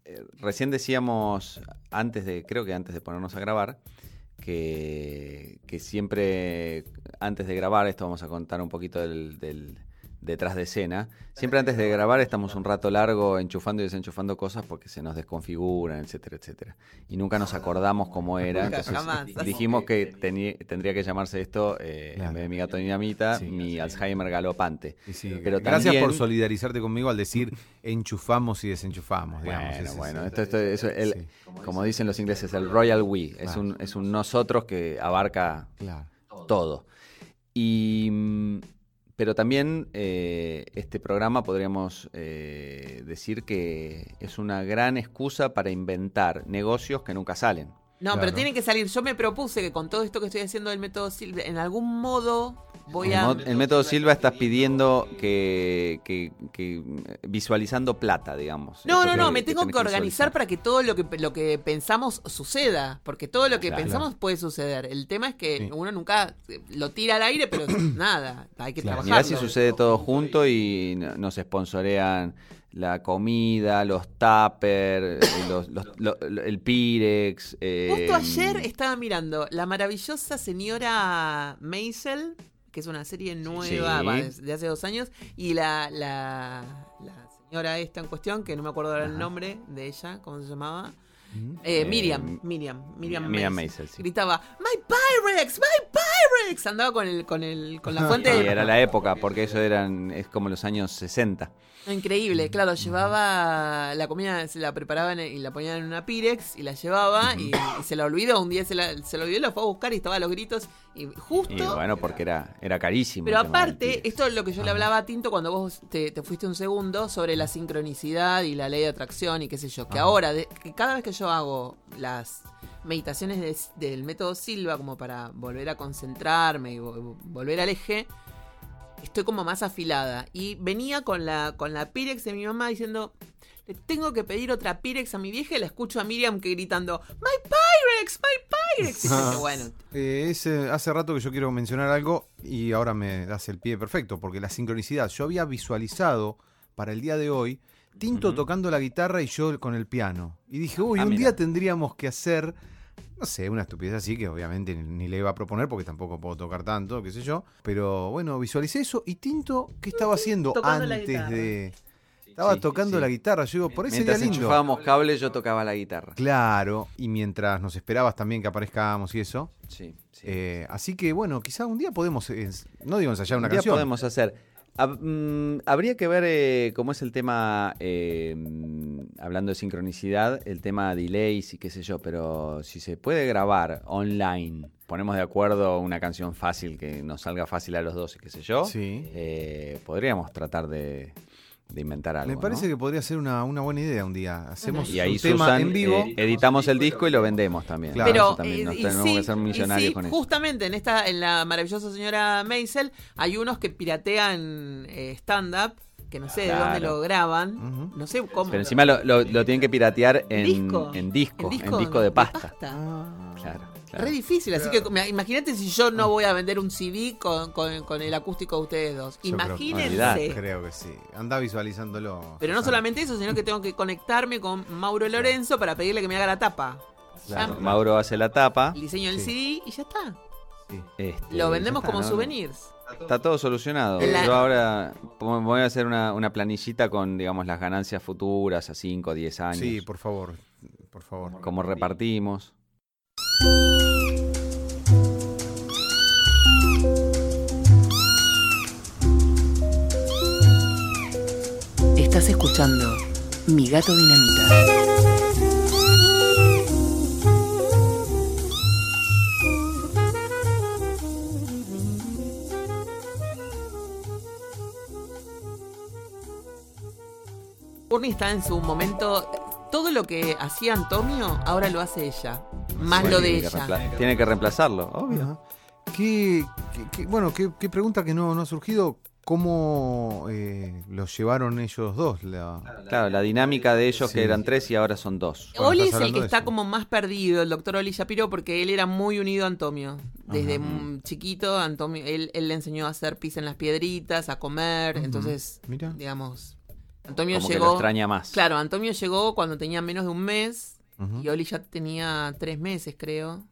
eh, recién decíamos, antes de, creo que antes de ponernos a grabar, que, que siempre, antes de grabar, esto vamos a contar un poquito del, del detrás de escena. Siempre antes de grabar estamos un rato largo enchufando y desenchufando cosas porque se nos desconfiguran, etcétera, etcétera. Y nunca nos acordamos cómo era. Entonces dijimos que tendría que llamarse esto, eh,
Claro.
en vez de mi gato dinamita,
Sí.
mi Alzheimer galopante.
Y sí,
Pero
gracias
también-
por solidarizarte conmigo al decir enchufamos y desenchufamos, digamos.
Bueno, bueno, esto, esto- eso, el-
Sí.
como dicen los ingleses, el royal we, es, un, es un nosotros que abarca
Claro.
todo. Y, mm, pero también eh, este programa podríamos eh, decir que es una gran excusa para inventar negocios que nunca salen.
No,
Claro.
pero tiene que salir. Yo me propuse que con todo esto que estoy haciendo del método Silva, en algún modo voy
el,
a...
mo- el método Silva estás pidiendo que, que- que, eh, visualizando plata, digamos.
No,
Eso
no, no,
que-
me tengo que organizar
visualizar.
para que todo lo que, lo que pensamos suceda, porque todo lo que
Claro.
pensamos puede suceder. El tema es que
Sí.
uno nunca eh, lo tira al aire, pero nada, hay que
Claro.
Mirá si sucede todo junto y no- nos sponsorean la comida, los tupper, eh, los- los- lo- lo- el Pirex. eh,
Justo ayer estaba mirando La maravillosa señora Maisel, que es una serie nueva
Sí.
de, hace dos años, y la, la, la señora esta en cuestión, que no me acuerdo ahora el nombre de ella, ¿cómo se llamaba? Eh,
Eh,
Miriam, Miriam, Miriam,
Miriam
Maisel.
Maisel, sí.
Gritaba, ¡My Pyrex! ¡My Pyrex! Andaba con el, con el, con la fuente
Sí,
de
era la época, porque eso eran, es como los años 60.
Increíble, claro, llevaba la comida, se la preparaban y la ponían en una Pirex y la llevaba y, y se la olvidó, un día se la, se la olvidó, la fue a buscar y estaba a los gritos y justo...
Y bueno, porque era, era carísimo.
pero aparte, esto es lo que yo le hablaba a Tinto cuando vos te, te fuiste un segundo sobre la sincronicidad y la ley de atracción y qué sé yo, que
Ajá.
ahora, de- que cada vez que yo hago las meditaciones de- del método Silva como para volver a concentrarme y vo- volver al eje, estoy como más afilada. Y venía con la, con la Pirex de mi mamá diciendo, le tengo que pedir otra Pirex a mi vieja y la escucho a Miriam que gritando, ¡My Pyrex! ¡My Pyrex! Dije, bueno,
Eh, es, hace rato que yo quiero mencionar algo y ahora me das el pie perfecto, porque la sincronicidad, yo había visualizado para el día de hoy Tinto tocando la guitarra y yo con el piano. Y dije, uy,
Ah,
un
mira.
día tendríamos que hacer, no sé, una estupidez así que obviamente ni, le iba a proponer porque tampoco puedo tocar tanto, qué sé yo. Pero bueno, visualicé eso y Tinto, ¿qué estaba haciendo antes de... Estaba
Sí,
tocando
sí.
la guitarra, yo digo, por ese
Mientras
día lindo.
enchufábamos cables, yo tocaba la guitarra.
Claro, y mientras nos esperabas también que aparezcamos y eso.
Sí, sí.
Eh, así que bueno, quizá un día podemos, eh, no digo ensayar una
Un día
canción.
podemos hacer. Mm, habría que ver eh, cómo es el tema, eh, hablando de sincronicidad, el tema delays y qué sé yo, pero si se puede grabar online, ponemos de acuerdo una canción fácil que nos salga fácil a los dos y qué sé yo,
Sí.
eh, podríamos tratar de, de inventar algo.
Me parece
¿no?
que podría ser una, una buena idea un día. Hacemos
Y ahí,
un tema
Susan,
en vivo.
eh, editamos el disco y lo vendemos también.
Claro.
Pero
también,
eh,
nos
y
tenemos
sí,
que ser millonarios
sí,
con eso.
justamente en esta en la maravillosa señora Maisel hay unos que piratean eh, stand-up que no sé de dónde lo graban, no sé cómo.
Pero encima lo, lo- lo tienen que piratear en
disco,
en disco, en disco, de pasta.
Ah.
Claro, claro.
Re difícil, así que imagínate si yo no voy a vender un CD con, con- con el acústico de ustedes dos.
Yo creo-
Imagínense.
Olvidate.
Creo que sí. Anda visualizándolo.
Pero no solamente eso, sino que tengo que conectarme con Mauro Lorenzo para pedirle que me haga la tapa.
Claro, Mauro hace la tapa.
el diseño del
Sí.
CD y ya está.
Sí.
este,
Lo vendemos
está,
como
¿no?
souvenirs.
Está todo solucionado.
La-
Yo ahora voy a hacer una, una planillita con, digamos, las ganancias futuras a 5 o 10 años.
Sí, por favor. por favor.
cómo repartimos.
Estás escuchando Mi Gato Dinamita. Courtney está en su momento. Todo lo que hacía Antonio, ahora lo hace ella. Más lo de
Tiene que
ella.
Tiene que reemplazarlo, obvio.
Ajá. ¿Qué, qué- qué- bueno, qué, qué pregunta que no, no ha surgido? ¿Cómo eh, los llevaron ellos dos? La...
Claro, la dinámica de ellos
Sí.
que eran tres y ahora son dos.
Oli es el que está como más perdido, el doctor Oli Shapiro, porque él era muy unido a Antonio. Desde mm, chiquito, Antonio, él, él le enseñó a hacer pis en las piedritas, a comer. Entonces,
Mira.
digamos, Antonio
Como que lo
llegó.
extraña más.
Claro, Antonio llegó cuando tenía menos de un mes Y Oli ya tenía tres meses, creo,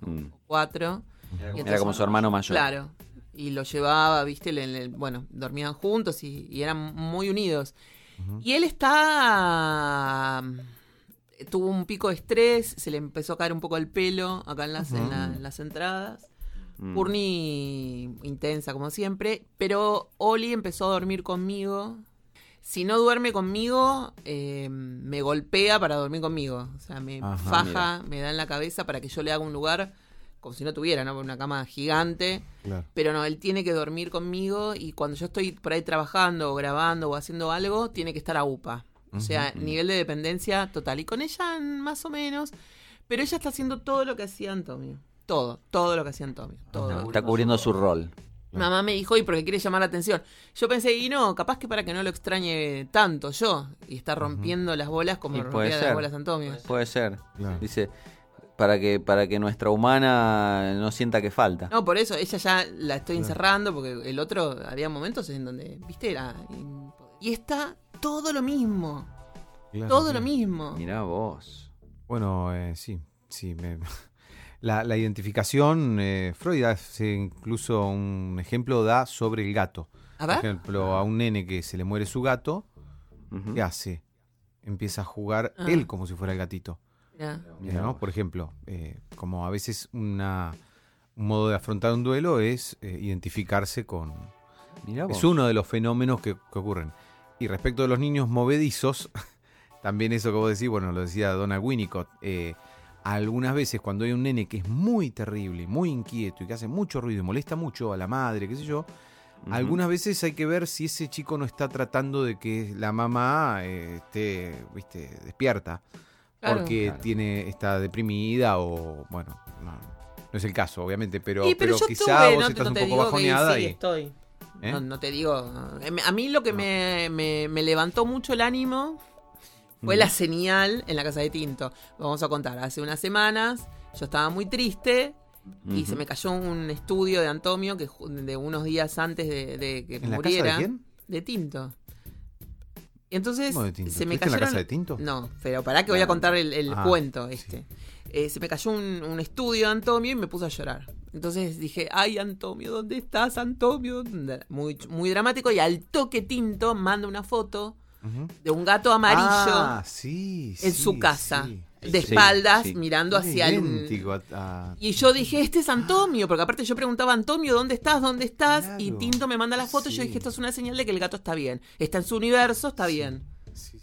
Mm.
cuatro. Y
Era
entonces-
como su hermano mayor.
Claro. Y lo llevaba, viste, le- le- bueno, dormían juntos y, y eran muy unidos. Y él está... Tuvo un pico de estrés, se le empezó a caer un poco el pelo acá en las, en la- en las entradas.
Mm.
Courtney intensa como siempre, pero Oli empezó a dormir conmigo. Si no duerme conmigo, eh, me golpea para dormir conmigo. O sea, me
Ajá,
faja, me da en la cabeza para que yo le haga un lugar como si no tuviera, ¿no? Una cama gigante.
Claro.
Pero no, él tiene que dormir conmigo y cuando yo estoy por ahí trabajando o grabando o haciendo algo, tiene que estar a UPA. O sea, nivel de dependencia total. Y con ella más o menos, pero ella está haciendo todo lo que hacía Antonio. Todo, todo lo que hacía Antonio. Todo.
Está cubriendo su rol.
Mamá me dijo, y porque quiere llamar la atención. Yo pensé, y no, capaz que para que no lo extrañe tanto yo. Y está rompiendo las bolas como
Y
rompía las bolas Antonio.
Puede ser.
Claro.
Dice, para que, para que nuestra humana no sienta que falta.
No, por eso, ella ya la estoy encerrando, porque el otro, había momentos en donde, viste, era... Y está todo lo mismo.
Claro,
todo
claro.
lo mismo.
Mirá vos.
Bueno, eh, sí, sí. me- La, la identificación, eh, Freud hace incluso un ejemplo, da sobre el gato.
A
Por ejemplo, a un nene que se le muere su gato. ¿qué hace? Empieza a jugar
Ah.
él como si fuera el gatito. Por ejemplo, eh, como a veces una, un modo de afrontar un duelo es eh, identificarse con...
Mirá vos.
Es uno de los fenómenos que, que ocurren. Y respecto de los niños movedizos, también eso que vos decís, bueno, lo decía Donald Winnicott, eh, algunas veces cuando hay un nene que es muy terrible, muy inquieto y que hace mucho ruido y molesta mucho a la madre, qué sé yo, algunas veces hay que ver si ese chico no está tratando de que la mamá eh, esté, viste, despierta,
Claro.
porque
Claro.
tiene está deprimida o bueno, no, no es el caso, obviamente, pero,
Sí, pero, yo
quizá
tuve,
vos
no,
estás
no
un poco
digo que
bajoneada
sí,
y
estoy.
¿Eh?
No, no te digo. eh, A mí lo que me, me- me levantó mucho el ánimo fue la señal en la casa de Tinto. Vamos a contar, hace unas semanas yo estaba muy triste y se me cayó un estudio de Antonio que de unos días antes de, de que
¿En la casa
muriera.
de quién?
De Tinto. Entonces
¿Cómo de Tinto?
se me
¿Estuviste en la casa de Tinto?
No, pero pará que voy a contar el, el
Ah,
cuento
sí.
este. Eh, se me cayó un, un estudio de Antonio y me puse a llorar. Entonces dije, ay Antonio, ¿dónde estás, Antonio? ¿Dónde-?" Muy, muy dramático y al toque Tinto manda una foto De un gato amarillo
Ah, sí,
en
sí,
su casa,
sí.
de
Sí,
espaldas,
sí.
mirando
Es
hacia el...
idéntico a- a-
Y yo dije, este es Antonio, porque aparte yo preguntaba, Antonio, ¿dónde estás? ¿Dónde estás? Y. Tinto me manda la foto y yo
Sí.
dije, esto es una señal de que el gato está bien. Está en su universo, está bien.
Sí.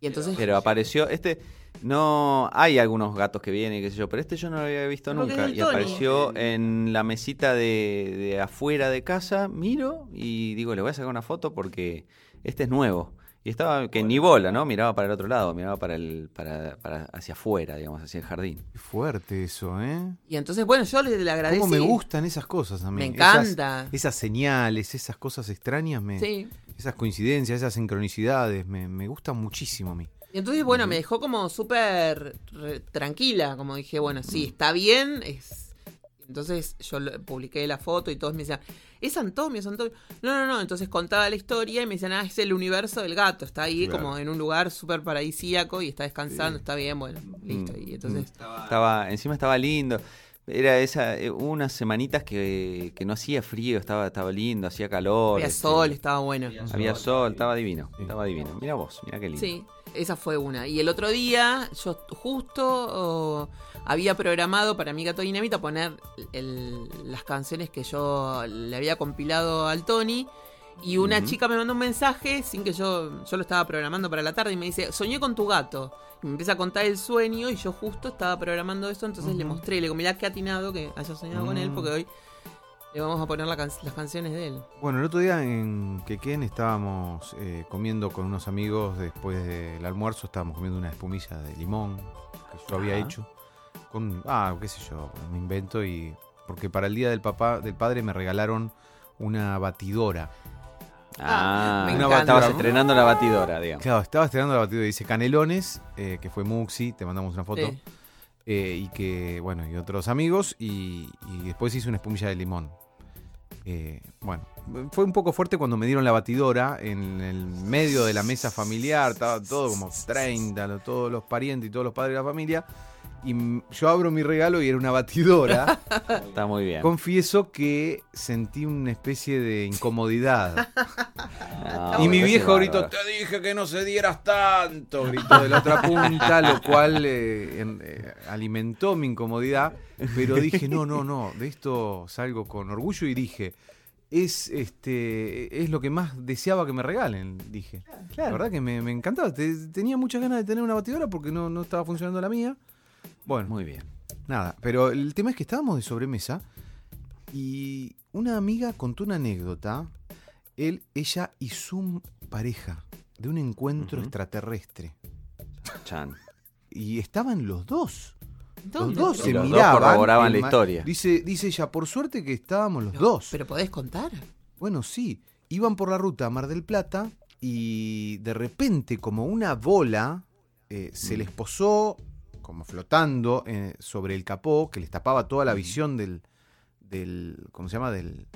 Y entonces...
Pero apareció, este, no, hay algunos gatos que vienen, qué sé yo, pero este yo no lo había visto nunca. Y apareció en la mesita de, de afuera de casa, miro y digo, le voy a sacar una foto porque este es nuevo. Y estaba que ni bola, ¿no? Miraba para el otro lado, miraba para el, para, para hacia afuera, digamos, hacia el jardín.
Qué fuerte eso, ¿eh?
Y entonces, bueno, yo le, le agradecí.
¿Cómo me gustan esas cosas a mí?
Me encanta.
Esas, señales, esas cosas extrañas, me,
Sí.
esas coincidencias, esas sincronicidades, me, me gustan muchísimo a mí.
Y entonces, bueno, me dejó como súper tranquila, como dije, bueno, sí, está bien. Es... Entonces yo lo- publiqué la foto y todos me decían, es Antonio, es Antonio. No, no, no, entonces contaba la historia y me decían, ah, es el universo del gato, está ahí
Claro.
como en un lugar súper paradisíaco y está descansando, está bien, bueno, listo. Y entonces,
Estaba, encima estaba lindo. Era esa, eh, hubo unas semanitas que, que no hacía frío, estaba, estaba lindo, hacía calor.
había
este,
sol, estaba bueno.
Había sol, estaba divino,
Sí.
estaba divino. Mira vos, mira qué lindo.
Sí. Esa fue una. Y el otro día, yo justo oh, había programado para mi gato dinamita poner el- las canciones que yo le había compilado al Tony. Y una chica me mandó un mensaje sin que yo, yo lo estaba programando para la tarde y me dice, soñé con tu gato. Y me empieza a contar el sueño y yo justo estaba programando eso, entonces le mostré, le digo, mirá qué atinado que haya soñado con él,
Mm.
porque hoy le vamos a poner la can- las canciones de él.
Bueno, el otro día en Quequén estábamos eh, comiendo con unos amigos después del almuerzo, estábamos comiendo una espumilla de limón que yo había hecho. Con, ah, qué sé yo, me invento y... Porque para el día del papá, del padre me regalaron una batidora.
Ah,
me
una-
encanta.
estabas estrenando la batidora, digamos.
Claro, estaba estrenando la batidora, dice Canelones, eh, que fue Muxi, te mandamos una foto.
Sí.
eh, y que, bueno, y otros amigos, y, y después hice una espumilla de limón. Eh, bueno, fue un poco fuerte cuando me dieron la batidora en el medio de la mesa familiar, estaba todo como 30, lo- todos los parientes y todos los padres de la familia, y yo abro mi regalo y era una batidora.
Está muy bien.
Confieso que sentí una especie de incomodidad.
Ah,
Y mi viejo gritó, te dije que no se dieras tanto, gritó de la otra punta, lo cual eh, en- eh, alimentó mi incomodidad, pero dije, no, no, no, de esto salgo con orgullo y dije, es este es lo que más deseaba que me regalen, dije. La verdad que me, me encantaba, te- tenía muchas ganas de tener una batidora porque no, no estaba funcionando la mía. Bueno,
Muy bien.
Nada, pero el tema es que estábamos de sobremesa y una amiga contó una anécdota. Él, ella y su pareja de un encuentro extraterrestre.
Chan.
Y estaban los dos.
¿Dónde?
Los dos se
los dos
miraban.
corroboraban
el
la historia.
Dice, dice ella, por suerte que estábamos los
No,
dos.
Pero podés contar.
Bueno, sí. Iban por la ruta a Mar del Plata y de repente, como una bola, eh, se
Mm.
les posó como flotando eh, sobre el capó, que les tapaba toda la visión del, del ¿cómo se llama? Del,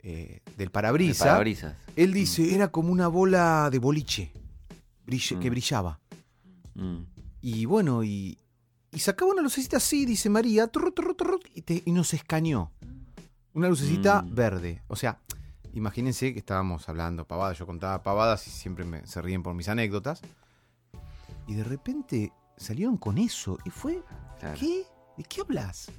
eh, del
El
parabrisa.
parabrisas.
Él dice, era como una bola de boliche brille- que
Mm.
brillaba.
Mm.
Y bueno, y, y sacaba una lucecita así, dice María, turru, turru, turru, y, te- y nos escaneó. Una lucecita
Mm.
verde. O sea, imagínense que estábamos hablando pavadas, yo contaba pavadas y siempre me, se ríen por mis anécdotas. Y de repente salieron con eso. Y fue,
Claro.
¿qué? ¿De qué hablas?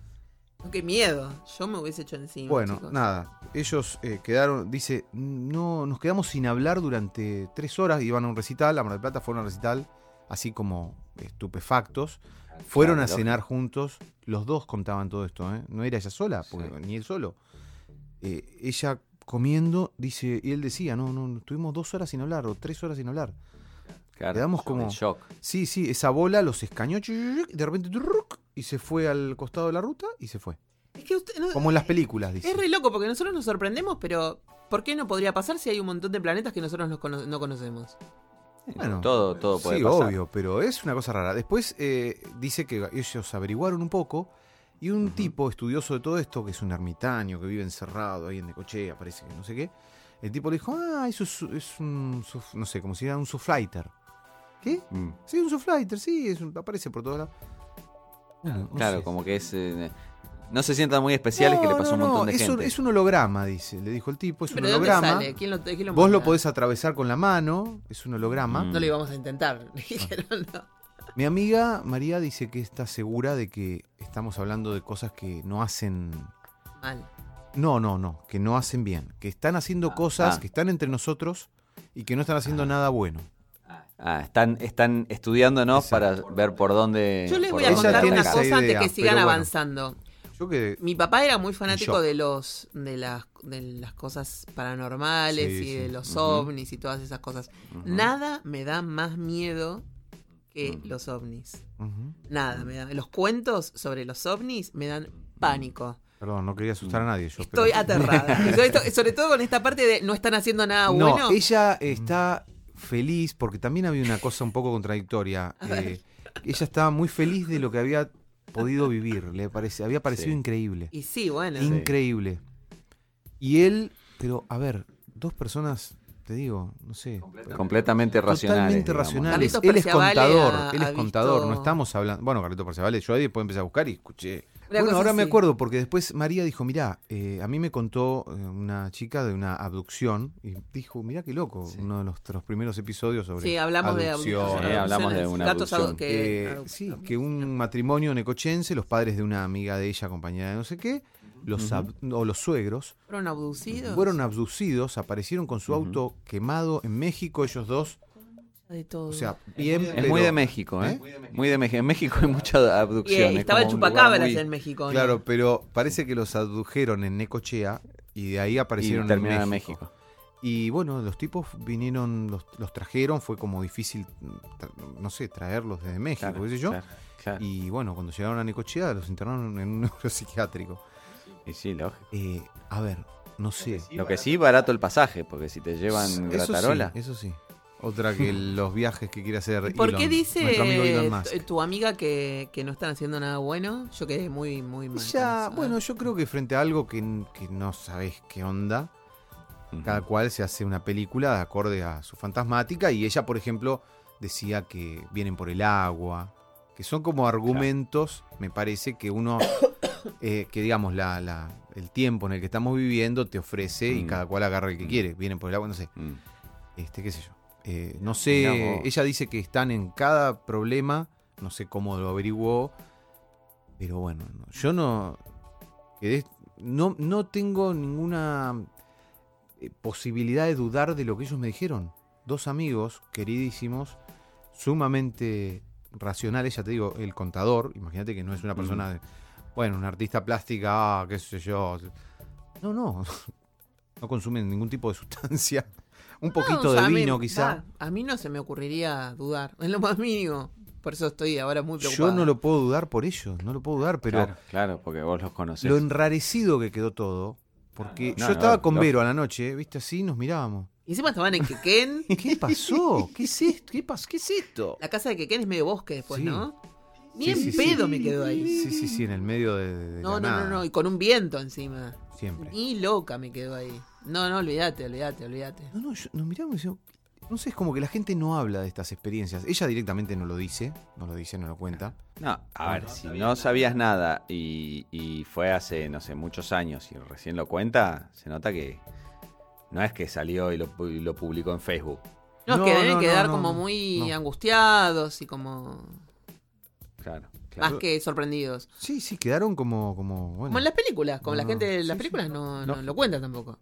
No, qué miedo. Yo me hubiese hecho encima.
Bueno,
chicos.
nada, ellos eh, quedaron, dice, no, nos quedamos sin hablar durante tres horas, iban a un recital, a Mar del Plata fueron a un recital, así como estupefactos, fueron
Claro,
a cenar juntos, los dos contaban todo esto, ¿eh? no era ella sola, porque-
Sí.
ni él solo. Eh, ella comiendo, dice, y él decía, no, no, estuvimos dos horas sin hablar, o tres horas sin hablar.
Claro,
Quedamos como-
en shock.
Sí, sí, esa bola los escañó, y de repente, y se fue al costado de la ruta, y se fue.
Es que usted, no-
Como en las películas, dice.
es re loco porque nosotros nos sorprendemos, pero ¿por qué no podría pasar si hay un montón de planetas que nosotros no, cono- no conocemos?
Bueno,
todo, todo puede
sí,
pasar.
obvio, pero es una cosa rara. Después eh, dice que ellos averiguaron un poco y un tipo estudioso de todo esto, que es un ermitaño, que vive encerrado ahí en Necochea, parece que no sé qué, el tipo le dijo, ah, eso es, es un, no sé, como si era un suflighter. ¿Qué?
Mm.
Sí, un suflighter, sí, es un- aparece por todos lados. No
Claro,
sé.
como que es. eh, no se sientan muy especiales que le pasó a un
no, no,
montón de
es un-
gente.
es un holograma, dice, le dijo el tipo, es un
¿Pero de dónde
holograma.
sale? ¿Quién lo, quién lo
Vos lo podés atravesar con la mano, es un holograma.
Mm.
No lo íbamos a intentar. Dijeron, no.
Mi amiga María dice que está segura de que estamos hablando de cosas que no hacen.
Mal.
No, no, no, que no hacen bien. Que están haciendo cosas
ah.
que están entre nosotros y que no están haciendo nada bueno.
Ah, están, están estudiándonos
Exacto.
para ver por dónde.
Yo les voy a contar una cosa antes
idea,
que sigan
bueno.
avanzando.
Yo que.
Mi papá era muy fanático de los de las de las cosas paranormales
Sí,
y de los ovnis y todas esas cosas. Nada me da más miedo que los ovnis. Nada, me da. Los cuentos sobre los ovnis me dan pánico.
Perdón, no quería asustar a nadie. Yo, pero-
Estoy aterrada. Sobre todo con esta parte de no están haciendo nada
no,
bueno.
ella está feliz porque también había una cosa un poco contradictoria. Eh, ella estaba muy feliz de lo que había podido vivir. Le parece, había parecido
Sí.
increíble.
Y sí, bueno.
Sí.
Increíble. Y él, pero a ver, dos personas te digo, no sé.
Completamente racionales.
Totalmente racionales. Él es contador,
ha-
él es contador, no estamos hablando. Bueno, Carlito Perciavale, yo ahí después empecé a buscar y escuché.
Una
bueno, ahora me acuerdo porque después María dijo, mirá, eh, a mí me contó eh, una chica de una abducción y dijo, mirá qué loco, uno de los, de los primeros episodios sobre
Sí, hablamos de
abducciones.
Sí, hablamos de una abducción.
que-
Eh, sí, que un matrimonio necochense, los padres de una amiga de ella, compañera de no sé qué, los ab- o los suegros,
¿Fueron abducidos?
fueron abducidos, aparecieron con su auto quemado en México, ellos dos,
de todo.
o sea, bien,
Es
pero-
muy de México, ¿eh? Muy de México. En México hay mucha
Y,
abducción.
eh,
es
estaba el chupacabras
muy-
en México. ¿no?
Claro, pero parece que los abdujeron en Necochea y de ahí
Y
aparecieron en
terminaron en
México.
México.
Y bueno, los tipos vinieron, los, los trajeron, fue como difícil, no sé, traerlos desde México,
Claro,
qué sé yo.
claro, claro.
Y bueno, cuando llegaron a Necochea los internaron en un neuropsiquiátrico.
Y sí, lógico.
Eh, a ver, no sé.
Lo que sí, barato el pasaje, porque si te llevan
Eso
gratarola.
sí, eso sí. Otra que los viajes que quiere hacer
¿Y ¿Por
Elon,
qué dice
nuestro amigo Elon Musk.
tu- amiga que, que no están haciendo nada bueno? Yo quedé muy, muy mal.
Ya, bueno, yo creo que frente a algo que, que no sabes qué onda, cada cual se hace una película de acorde a su fantasmática y ella, por ejemplo, decía que vienen por el agua, que son como argumentos, me parece, que uno, eh, que digamos, la, la- el tiempo en el que estamos viviendo te ofrece y
Mm.
cada cual agarra el que
Mm.
quiere, vienen por el agua, no sé,
Mm.
este, qué sé yo. Eh, no sé, ella dice que están en cada problema, no sé cómo lo averiguó, pero bueno, no, yo no, quedé- no, no tengo ninguna eh, posibilidad de dudar de lo que ellos me dijeron. Dos amigos queridísimos, sumamente racionales, ya te digo, el contador, imagínate que no es una persona, de, bueno, una artista plástica, ah, qué sé yo. No, no, no consumen ningún tipo de sustancia. Un
No,
poquito
o sea,
de
a mí-
vino quizá.
va, a mí no se me ocurriría dudar, en lo más mínimo. Por eso estoy ahora muy preocupada.
Yo no lo puedo dudar por ellos, no lo puedo dudar, pero
Claro, claro, porque vos los conocés.
lo enrarecido que quedó todo, porque
No,
yo estaba
no,
con Vero a la noche, viste así, nos mirábamos.
Y encima estaban en Quequén.
¿Qué pasó? ¿Qué es esto? ¿Qué, pas- ¿Qué es esto?
La casa de Quequén es medio bosque después,
Sí.
¿no? Ni
Sí,
en pedo me quedo ahí.
Sí, sí, sí, en el medio de, de- de
No,
la
no, no,
nada,
no. Y con un viento encima.
Siempre.
Ni loca me quedo ahí. No, no, olvídate, olvídate, olvídate.
No, no, yo- nos miramos y decíamos, no sé, es como que la gente no habla de estas experiencias. Ella directamente no lo dice, no lo dice, no lo cuenta.
No, a ver, si no sabías nada y, y fue hace, no sé, muchos años y recién lo cuenta, se nota que no es que salió y lo, pu- y lo publicó en Facebook.
No, es
No,
que deben
no,
quedar
no,
como muy
no.
angustiados y como
Claro, claro.
más que sorprendidos.
Sí, sí, quedaron como, como, bueno.
Como en las películas, como
No,
la
no.
gente de las
Sí,
películas
sí.
no,
No.
no lo cuenta tampoco.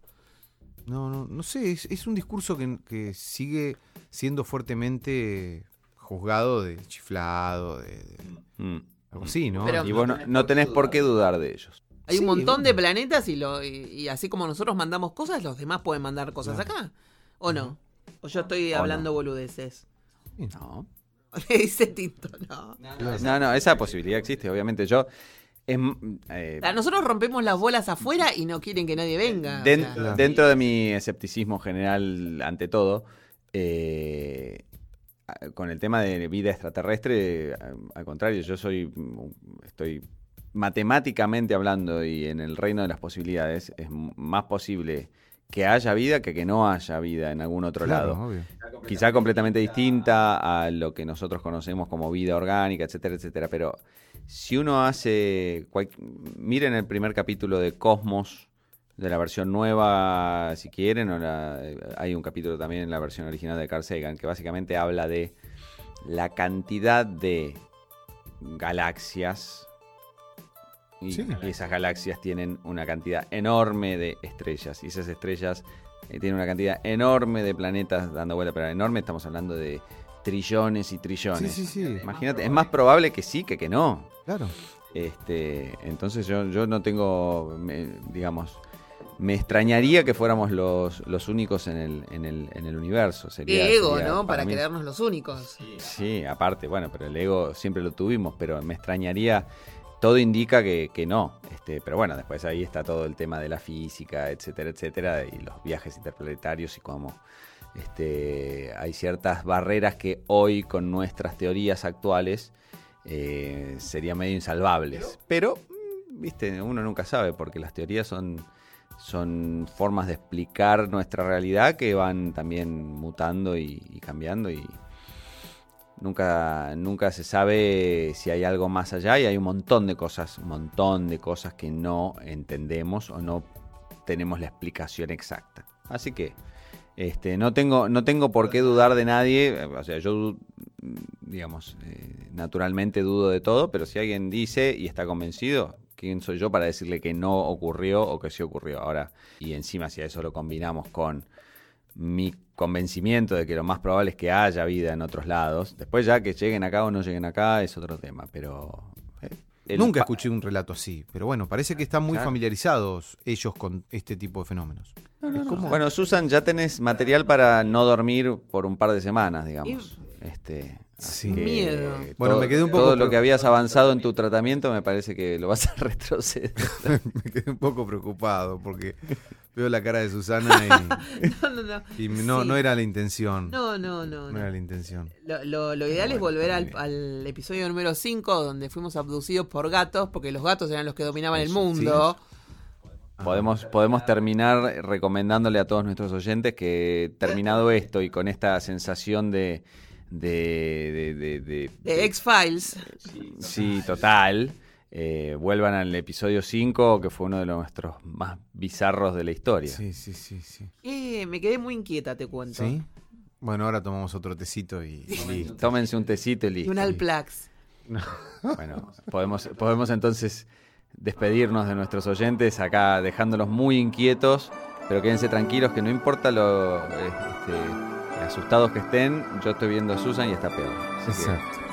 No, no, no sé, es, es un discurso que, que sigue siendo fuertemente juzgado de chiflado, de, de
Mm.
algo así, ¿no?
Pero-
Y vos no, no tenés por qué dudar de ellos.
Hay
Sí,
un montón de planetas y, lo, y, y así como nosotros mandamos cosas, los demás pueden mandar cosas
Claro.
acá. ¿O no? O yo estoy hablando
no.
boludeces.
No.
Le dice Tinto, no.
No, no, esa posibilidad existe, obviamente. Yo. Es, eh,
nosotros rompemos las bolas afuera y no quieren que nadie venga. o sea.
Dentro de mi escepticismo general ante todo, eh, con el tema de vida extraterrestre, al contrario, yo soy, estoy matemáticamente hablando y en el reino de las posibilidades, es más posible que haya vida que que no haya vida en algún otro
Claro,
lado.
obvio.
Quizá completamente distinta a lo que nosotros conocemos como vida orgánica, etcétera, etcétera. Pero si uno hace. cual- miren el primer capítulo de Cosmos, de la versión nueva, si quieren, o la- hay un capítulo también en la versión original de Carl Sagan, que básicamente habla de la cantidad de galaxias. Y,
Sí.
y esas galaxias tienen una cantidad enorme de estrellas. Y esas estrellas eh, tienen una cantidad enorme de planetas dando vuelta. Pero enorme estamos hablando de trillones y trillones.
Sí, sí, sí.
Imagínate, es más probable que sí que que no.
Claro.
Este, entonces yo, yo no tengo, me- digamos, me extrañaría que fuéramos los, los únicos en el, en el, en el universo. Sería,
Qué ego,
sería
¿no? Para, creernos los únicos.
Sí, aparte, bueno, pero el ego siempre lo tuvimos, pero me extrañaría, todo indica que, que no. Este, pero bueno, después ahí está todo el tema de la física, etcétera, etcétera, y los viajes interplanetarios y cómo este, hay ciertas barreras que hoy con nuestras teorías actuales eh, serían medio insalvables. Pero, mm, viste, uno nunca sabe porque las teorías son son formas de explicar nuestra realidad que van también mutando y, y cambiando y nunca, nunca se sabe si hay algo más allá y hay un montón de cosas, un montón de cosas que no entendemos o no tenemos la explicación exacta. Así que este, no tengo, no tengo por qué dudar de nadie. O sea, yo digamos, eh, naturalmente dudo de todo, pero si alguien dice y está convencido, ¿quién soy yo para decirle que no ocurrió o que sí ocurrió? Ahora, y encima si a eso lo combinamos con mi convencimiento de que lo más probable es que haya vida en otros lados, después ya que lleguen acá o no lleguen acá es otro tema, pero... eh,
Nunca escuché un relato así, pero bueno, parece que están muy familiarizados ellos con este tipo de fenómenos.
Bueno, Susan, ya tenés material para no dormir por un par de semanas, digamos. Este,
Sí.
que
Miedo.
Bueno,
todo-
me quedé un poco
Todo lo que habías avanzado en tu tratamiento me parece que lo vas a retroceder.
me quedé un poco preocupado porque veo la cara de Susana y,
No, no, no.
y no,
Sí.
no era la intención.
No, no, no.
No
no.
era la intención.
Lo, lo- lo ideal es volver al, al episodio número 5, donde fuimos abducidos por gatos, porque los gatos eran los que dominaban el mundo.
Podemos, podemos terminar recomendándole a todos nuestros oyentes que terminado esto y con esta sensación de... de, de, de- de-
De X-Files.
Sí, total. eh, vuelvan al episodio 5, que fue uno de los nuestros más bizarros de la historia.
Sí, sí, sí, sí.
Eh, me quedé muy inquieta, te cuento.
¿Sí? Bueno, ahora tomamos otro tecito y, y listo.
Tómense un tecito y
Y
listo.
un Alplax.
Bueno, podemos, podemos entonces despedirnos de nuestros oyentes acá dejándolos muy inquietos, pero quédense tranquilos que no importa lo este, asustados que estén, yo estoy viendo a Susan y está peor.
Exacto.